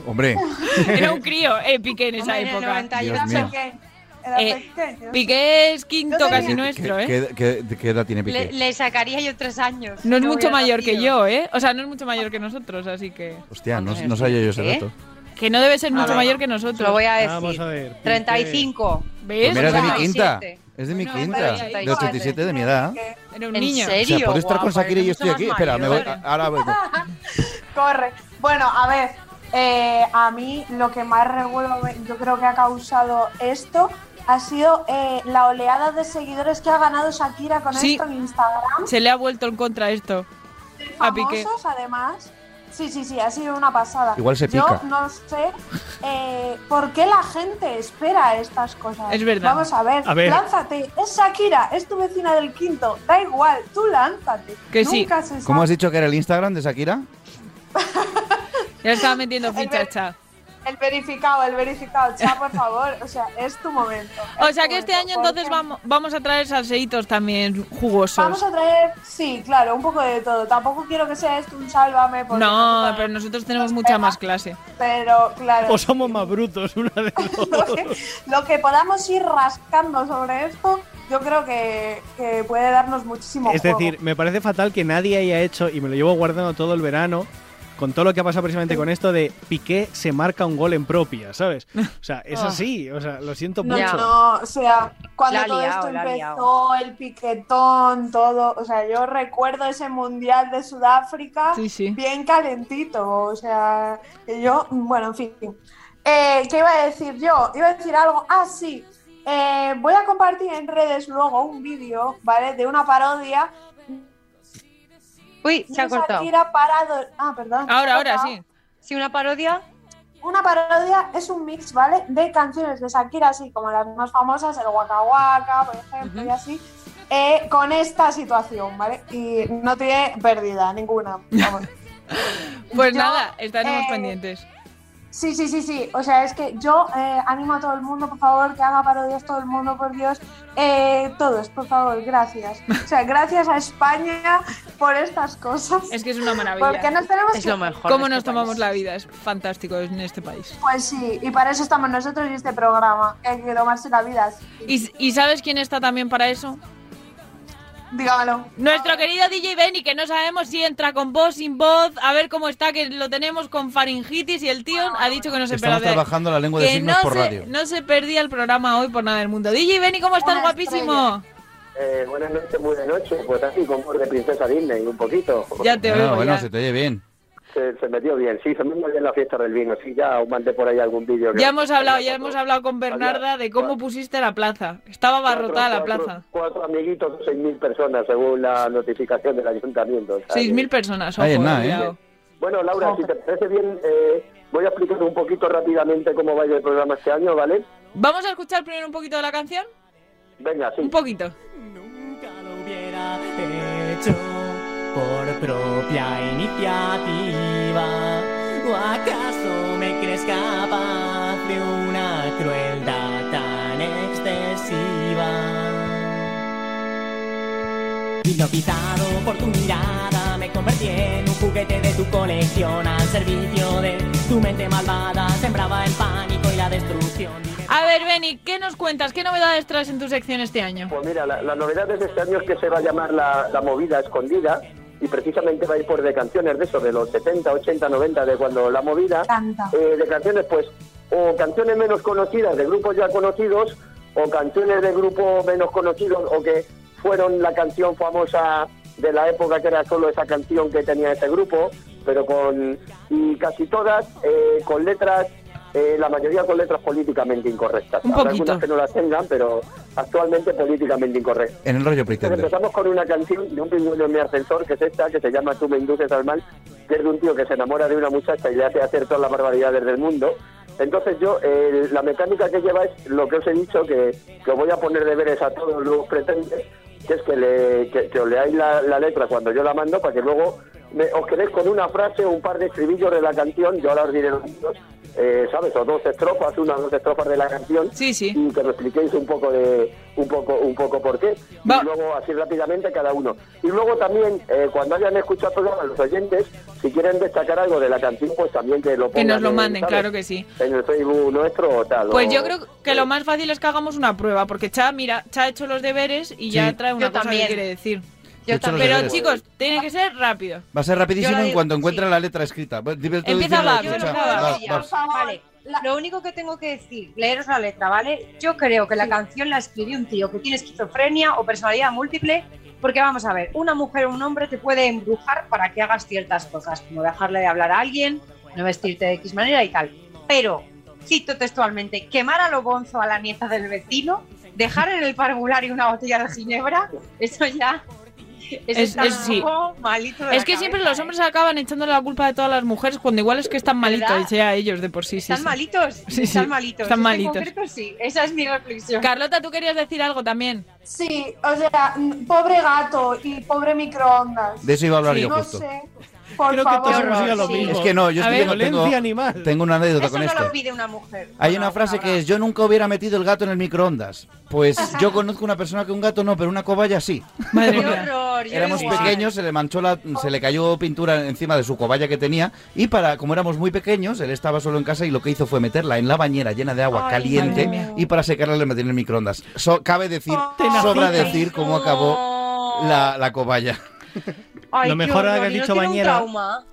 Hombre, Era un crío, eh, Piqué en esa Hombre, en el época. 98 Eh. Piqué es quinto casi nuestro, ¿qué, ¿eh? qué- qué- qué edad tiene Piqué? Le, le sacaría yo tres años. No es mucho mayor que yo, ¿eh? O sea, no es mucho mayor que nosotros, así que... Hostia, no, no sabía yo ese ¿Qué? dato. Que no debe ser A mucho ver, mayor que nosotros. Lo voy a decir. Vamos a ver. 35. ¿Ves? Pues mira, es de mi 87. quinta. Es de mi No, quinta. De 87. 87 de mi edad. Era un ¿En niño. serio? O sea, puedo estar con Shakira y yo estoy aquí. Espera, me voy, ahora vuelvo. Corre. Bueno, a ver, eh, a mí lo que más revuelo yo creo que ha causado esto ha sido eh, la oleada de seguidores que ha ganado Shakira con Sí. esto en Instagram. Se le ha vuelto en contra esto. A Piqué. famosos además. Sí, sí, sí, ha sido una pasada. Igual se pica. Yo no sé eh, por qué la gente espera estas cosas. Es verdad. Vamos a ver, A ver. lánzate. Es Shakira, es tu vecina del quinto. Da igual, tú lánzate. Que sí. Nunca se sabe. ¿Cómo has dicho que era el Instagram de Shakira? Ya estaba metiendo ficha. El verificado, el verificado. Cha, por favor. O sea, es tu momento. O sea que este momento, año entonces vamos, vamos a traer salseitos también jugosos. Vamos a traer, sí, claro, un poco de todo. Tampoco quiero que sea esto un sálvame. porque No, nos- pero nosotros tenemos mucha más clase. Pero, claro. O somos más brutos, una de dos. lo que podamos ir rascando sobre esto, yo creo que, que puede darnos muchísimo Es juego. decir, me parece fatal que nadie haya hecho, y me lo llevo guardando todo el verano, con todo lo que ha pasado precisamente con esto de Piqué se marca un gol en propia, ¿sabes? O sea, es así, o sea, lo siento mucho. no, o sea, cuando todo esto empezó, el piquetón, todo, o sea, yo recuerdo ese mundial de Sudáfrica Sí, sí. bien calentito, o sea, yo, bueno, en fin. Eh, ¿Qué iba a decir yo? Iba a decir algo, ah, sí, eh, voy a compartir en redes luego un vídeo, ¿vale? De una parodia Uy, se ha cortado. Shakira para... do- Ah, perdón. Ahora, ahora sí. Sí, una parodia. Una parodia es un mix, ¿vale? De canciones de Shakira, así como las más famosas, el Waka Waka, por ejemplo, y así, eh, con esta situación, ¿vale? Y no tiene pérdida ninguna. vamos. Pues Yo, nada, estaremos eh, pendientes. Sí, sí, sí, sí. O sea, es que yo eh, animo a todo el mundo, por favor, que haga parodias todo el mundo, por Dios. Eh, todos, por favor, gracias. O sea, gracias a España por estas cosas. Es que es una maravilla. Porque nos tenemos Es que... lo mejor. ¿Cómo de nos este tomamos país. la vida? Es fantástico en este país. Pues sí, y para eso estamos nosotros y este programa. que Hay que tomarse la vida. así. ¿Y, y sabes quién está también para eso? Dígamelo. Nuestro querido DJ Benny, que no sabemos si entra con voz, sin voz, a ver cómo está, que lo tenemos con faringitis y el tío ha dicho que no se Estamos perdía. trabajando la lengua de que signos no por se, radio. no se perdía el programa hoy por nada del mundo. DJ Benny, ¿cómo estás, Una guapísimo? Eh, buenas noches, buenas noches. Pues así, con voz de princesa Disney, un poquito. Ya te Ah, oigo bueno, ya. se te oye bien. Se, se metió bien, sí, se me muy bien la fiesta del vino. Sí, ya os mandé por ahí algún vídeo. Ya hemos hablado, ya hemos hablado con Bernarda de cómo pusiste la plaza. Estaba abarrotada la Cuatro- plaza. Cuatro amiguitos, seis mil personas, según la notificación del ayuntamiento. Seis mil personas, ojo, Ahí es nada, ¿eh? cuidado. Bueno, Laura, si te parece bien, eh, voy a explicar un poquito rápidamente cómo va a ir el programa este año, ¿vale? Vamos a escuchar primero un poquito de la canción. Venga, sí. Un poquito. Nunca lo hubiera hecho por propia iniciativa. ¿O acaso me crees capaz de una crueldad tan excesiva? Hipnotizado por tu mirada, me convertí en un juguete de tu colección al servicio de tu mente malvada. Sembraba el pánico y la destrucción. A ver, Beni, ¿qué nos cuentas? ¿Qué novedades traes en tu sección este año? Pues mira, la, la novedad de este año es que se va a llamar la, la movida escondida y precisamente va a ir por de canciones de eso, de los 70, 80, 90, de cuando la movida, eh, de canciones pues, o canciones menos conocidas de grupos ya conocidos, o canciones de grupos menos conocidos, o que fueron la canción famosa de la época que era solo esa canción que tenía ese grupo, pero con, y casi todas eh, con letras eh, la mayoría con letras políticamente incorrectas. Un Habrá poquito. algunas que no las tengan, pero actualmente políticamente incorrectas. En el rollo Pretender. empezamos con una canción de un pingüino en mi ascensor, que es esta, que se llama Tú me induces al mal, que es de un tío que se enamora de una muchacha y le hace hacer todas las barbaridades del mundo. Entonces yo, eh, la mecánica que lleva es lo que os he dicho, que, que os voy a poner deberes a todos los pretendentes, que es que, le, que, que os leáis la, la letra cuando yo la mando, para que luego me- os quedéis con una frase o un par de estribillos de la canción, yo ahora os diré los eh, ¿sabes? O dos estrofas, una o dos estrofas de la canción. Sí, sí. Y que me expliquéis un poco de un poco un poco por qué. Y luego así rápidamente cada uno. Y luego también, eh, cuando hayan escuchado programa, los oyentes, si quieren destacar algo de la canción, pues también que lo pongan. Que nos lo en, manden, ¿sabes? claro que sí. En el Facebook nuestro o tal. Pues o- yo creo que lo más fácil es que hagamos una prueba, porque Cha, mira, Cha ha hecho los deberes y ya Sí. Trae una Yo cosa también. que quiere decir. Yo He hecho los Pero deberes. chicos, tiene que ser rápido. Va a ser rapidísimo la en cuanto encuentre la letra escrita. Empieza a la hablar. Vale, lo único que tengo que decir, leeros la letra, ¿vale? Yo creo que la canción la escribió un tío que tiene esquizofrenia o personalidad múltiple, porque vamos a ver, una mujer o un hombre te puede embrujar para que hagas ciertas cosas, como dejarle de hablar a alguien, no vestirte de X manera y tal. Pero, cito textualmente, quemar a lo bonzo a la nieta del vecino, dejar en el parvulario una botella de ginebra, eso ya... Es- es- sí. un poco malito de Es que siempre los ¿eh? hombres acaban echándole la culpa de todas las mujeres, cuando igual es que están malitos, ¿Verdad? ya ellos de por sí. sí, Están sí. malitos, Sí, sí, están malitos. están Este en malitos. concreto, sí, esa es mi reflexión. Carlota, tú querías decir algo también. Sí, o sea, mm, pobre gato y pobre microondas. De eso iba a hablar Sí, yo no justo. sé. Por Creo que favor, todos hemos ido a lo sí. mismo. Es que no, yo A estoy ver, viendo- tengo, animal. tengo una anécdota Eso con no esto. lo pide una mujer. Hay Bueno, una frase que es, yo nunca hubiera metido el gato en el microondas. Pues yo conozco una persona que un gato no, pero una cobaya sí. Madre Qué mía. horror, Éramos igual. pequeños, se le manchó la, se le cayó pintura encima de su cobaya que tenía y para, como éramos muy pequeños, él estaba solo en casa y lo que hizo fue meterla en la bañera llena de agua Ay, caliente y para secarla le metí en el microondas. So- cabe decir, Tenacita. sobra decir cómo acabó la, la cobaya. Ay, Lo mejor ahora que has ¿y no dicho bañera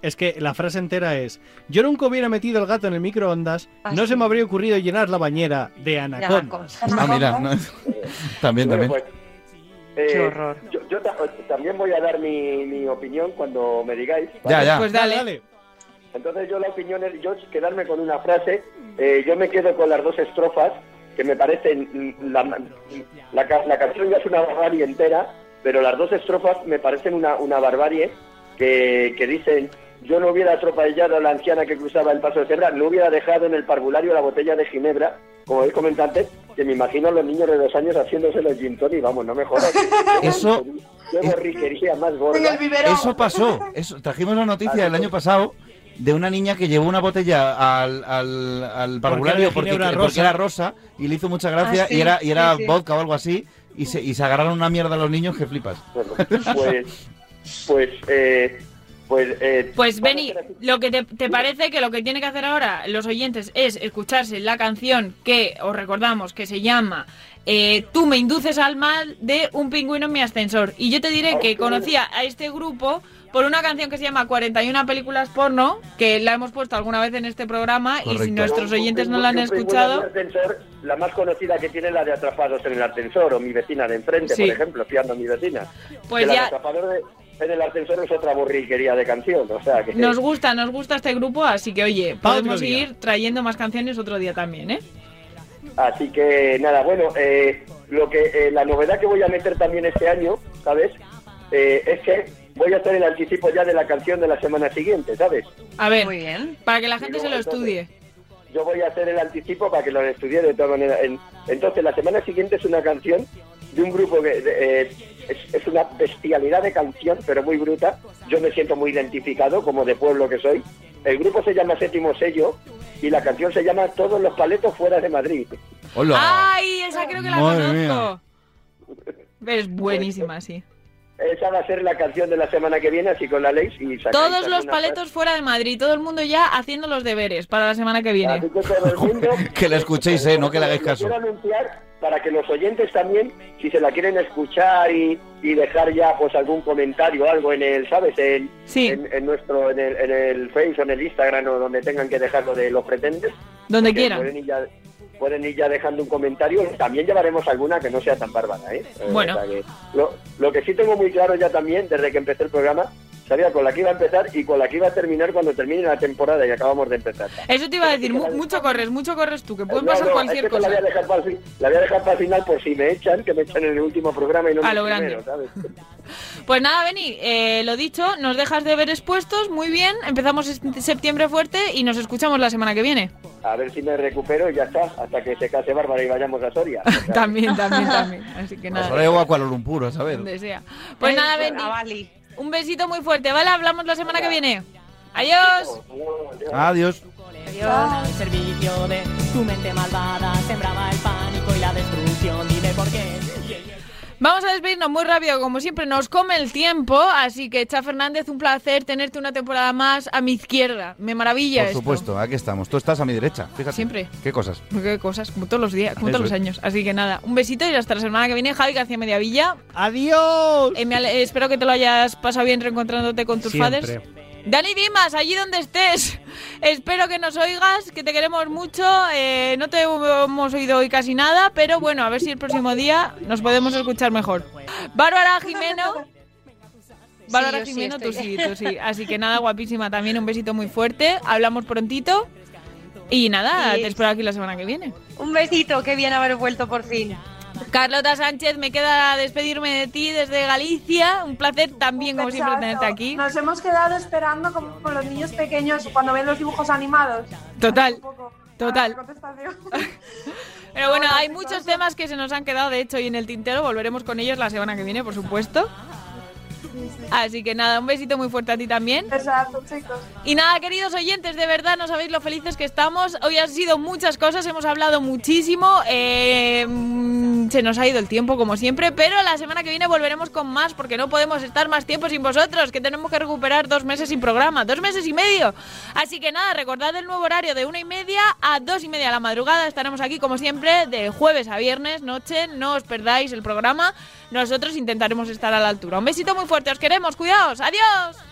es que la frase entera es: Yo nunca hubiera metido el gato en el microondas, Ah, no se me habría ocurrido llenar la bañera de Ya, anaconda. cosa. Ah, mira, no- también, Bueno, también. pues, eh, Qué horror. Yo, yo ta- también voy a dar mi, mi opinión cuando me digáis. ¿vale? Ya, ya. Pues dale. Entonces yo la opinión es, yo quedarme con una frase, eh, yo me quedo con las dos estrofas, que me parecen, mm, la, la, la canción ya es una barbarie entera, pero las dos estrofas me parecen una, una barbarie, que, que dicen, yo no hubiera atropellado a la anciana que cruzaba el paso de cebra, no hubiera dejado en el parvulario la botella de ginebra, como habéis comentado antes, que me imagino a los niños de dos años haciéndose los gin tonic, vamos, no me jodas. Eso- Qué borriquería más gorda. Eso pasó. Eso, trajimos la noticia el año pasado de una niña que llevó una botella al, al, al parvulario porque, porque rosa. era rosa y le hizo mucha gracia Ah, sí, y era, y era sí, sí. vodka o algo así y se, y se agarraron una mierda a los niños que flipas. Bueno, pues, pues, eh, pues, eh, Pues así. lo que te, te parece que lo que tiene que hacer ahora los oyentes es escucharse la canción que os recordamos que se llama eh, Tú me induces al mal de Un pingüino en mi ascensor. Y yo te diré que conocía a este grupo por una canción que se llama 41 películas porno, que la hemos puesto alguna vez en este programa y si nuestros oyentes no la han escuchado... ascensor, la más conocida que tiene la de Atrapados en el ascensor, o mi vecina de enfrente, Sí. por ejemplo, fiando a mi vecina. Pues Que la ya- Atrapados de- en el ascensor es otra borriquería de canción, o sea que... Nos gusta, nos gusta este grupo, así que oye, Pa' podemos ir trayendo más canciones otro día también, ¿eh? Así que nada, bueno, eh, lo que eh, la novedad que voy a meter también este año, ¿sabes? Eh, es que voy a hacer el anticipo ya de la canción de la semana siguiente, ¿sabes? A ver, Muy bien. para que la gente se lo estudie. Yo voy a hacer el anticipo para que lo estudie de todas maneras. En- entonces, la semana siguiente es una canción de un grupo que de- eh, es, es una bestialidad de canción, pero muy bruta. Yo me siento muy identificado, como de pueblo que soy. El grupo se llama Séptimo Sello y la canción se llama Todos los paletos fuera de Madrid. Hola. ¡Ay! Esa creo que la Madre conozco. Es buenísima, sí. Esa va a ser la canción de la semana que viene, así con la ley y Todos los paletos fuera de Madrid, todo el mundo ya haciendo los deberes para la semana que viene. Así que mundo Que le escuchéis, eh, no que le hagáis caso. quiero anunciar para que los oyentes también, si se la quieren escuchar y, y dejar ya pues algún comentario o algo en el, ¿sabes? En, en, en nuestro, en el, en el Face o en el Instagram o donde tengan que dejarlo de los pretendes. Donde quieran. Pueden ir, ya, pueden ir ya dejando un comentario. También llevaremos alguna que no sea tan bárbara, ¿eh? Eh, Bueno. que lo, lo que sí tengo muy claro ya también, desde que empecé el programa, sabía con la que iba a empezar y con la que iba a terminar cuando termine la temporada y acabamos de empezar. Eso te iba a decir, mu- mucho corres, mucho corres tú, que puede No, pasar no, cualquier es que cosa. La voy, a dejar para, la voy a dejar para el final por si me echan, que me echan en el último programa y no A lo grande. primero, ¿sabes? Pues nada, Beni, eh, lo dicho, nos dejas de ver expuestos, muy bien, empezamos septiembre fuerte y nos escuchamos la semana que viene. A ver si me recupero y ya está, hasta que se case Bárbara y vayamos a Soria. También, también, también. Así que Pues nada. llego a Kuala Lumpur, a saber. Donde sea. Pues nada, Beni. Un besito muy fuerte, ¿vale? Hablamos la semana que viene. Adiós. Adiós. Al servicio de tu mente malvada sembraba el pánico y la destrucción. Dime por qué. Vamos a despedirnos muy rápido, como siempre nos come el tiempo, así que Cha Fernández, un placer tenerte una temporada más a mi izquierda. Me maravilla Por esto. supuesto, aquí estamos. Tú estás a mi derecha, fíjate. Siempre. ¿Qué cosas? Qué cosas, como todos los días, como Eso todos los es. años. Así que nada, un besito y hasta la semana que viene. Javi García Mediavilla. ¡Adiós! Eh, espero que te lo hayas pasado bien reencontrándote con tus Siempre. padres. Dani Dimas, allí donde estés. Espero que nos oigas, que te queremos mucho. Eh, no te hemos oído hoy casi nada, pero bueno, a ver si el próximo día nos podemos escuchar mejor. Bárbara Jimeno. Bárbara yo sí Jimeno, tú sí, tú sí. Así que nada, guapísima también. Un besito muy fuerte. Hablamos prontito. Y nada, te espero aquí la semana que viene. Un besito, qué bien haber vuelto por fin. Carlota Sánchez, me queda despedirme de ti desde Galicia. Un placer también, como siempre, tenerte aquí. Nos hemos quedado esperando como con los niños pequeños cuando ven los dibujos animados. Total, total. La contestación. Pero bueno, hay muchos temas que se nos han quedado, de hecho, y en el tintero. Volveremos con ellos la semana que viene, por supuesto. Así que nada, un besito muy fuerte a ti también. Exacto, chicos. Y nada, queridos oyentes, de verdad no sabéis lo felices que estamos. Hoy han sido muchas cosas, hemos hablado muchísimo. eh, mm, se nos ha ido el tiempo, como siempre. Pero la semana que viene volveremos con más, porque no podemos estar más tiempo sin vosotros, que tenemos que recuperar dos meses sin programa, dos meses y medio. Así que nada, recordad el nuevo horario de una y media a dos y media de la madrugada. Estaremos aquí, como siempre, de jueves a viernes, noche. No os perdáis el programa. Nosotros intentaremos estar a la altura. Un besito muy fuerte, os queremos, cuidaos, adiós.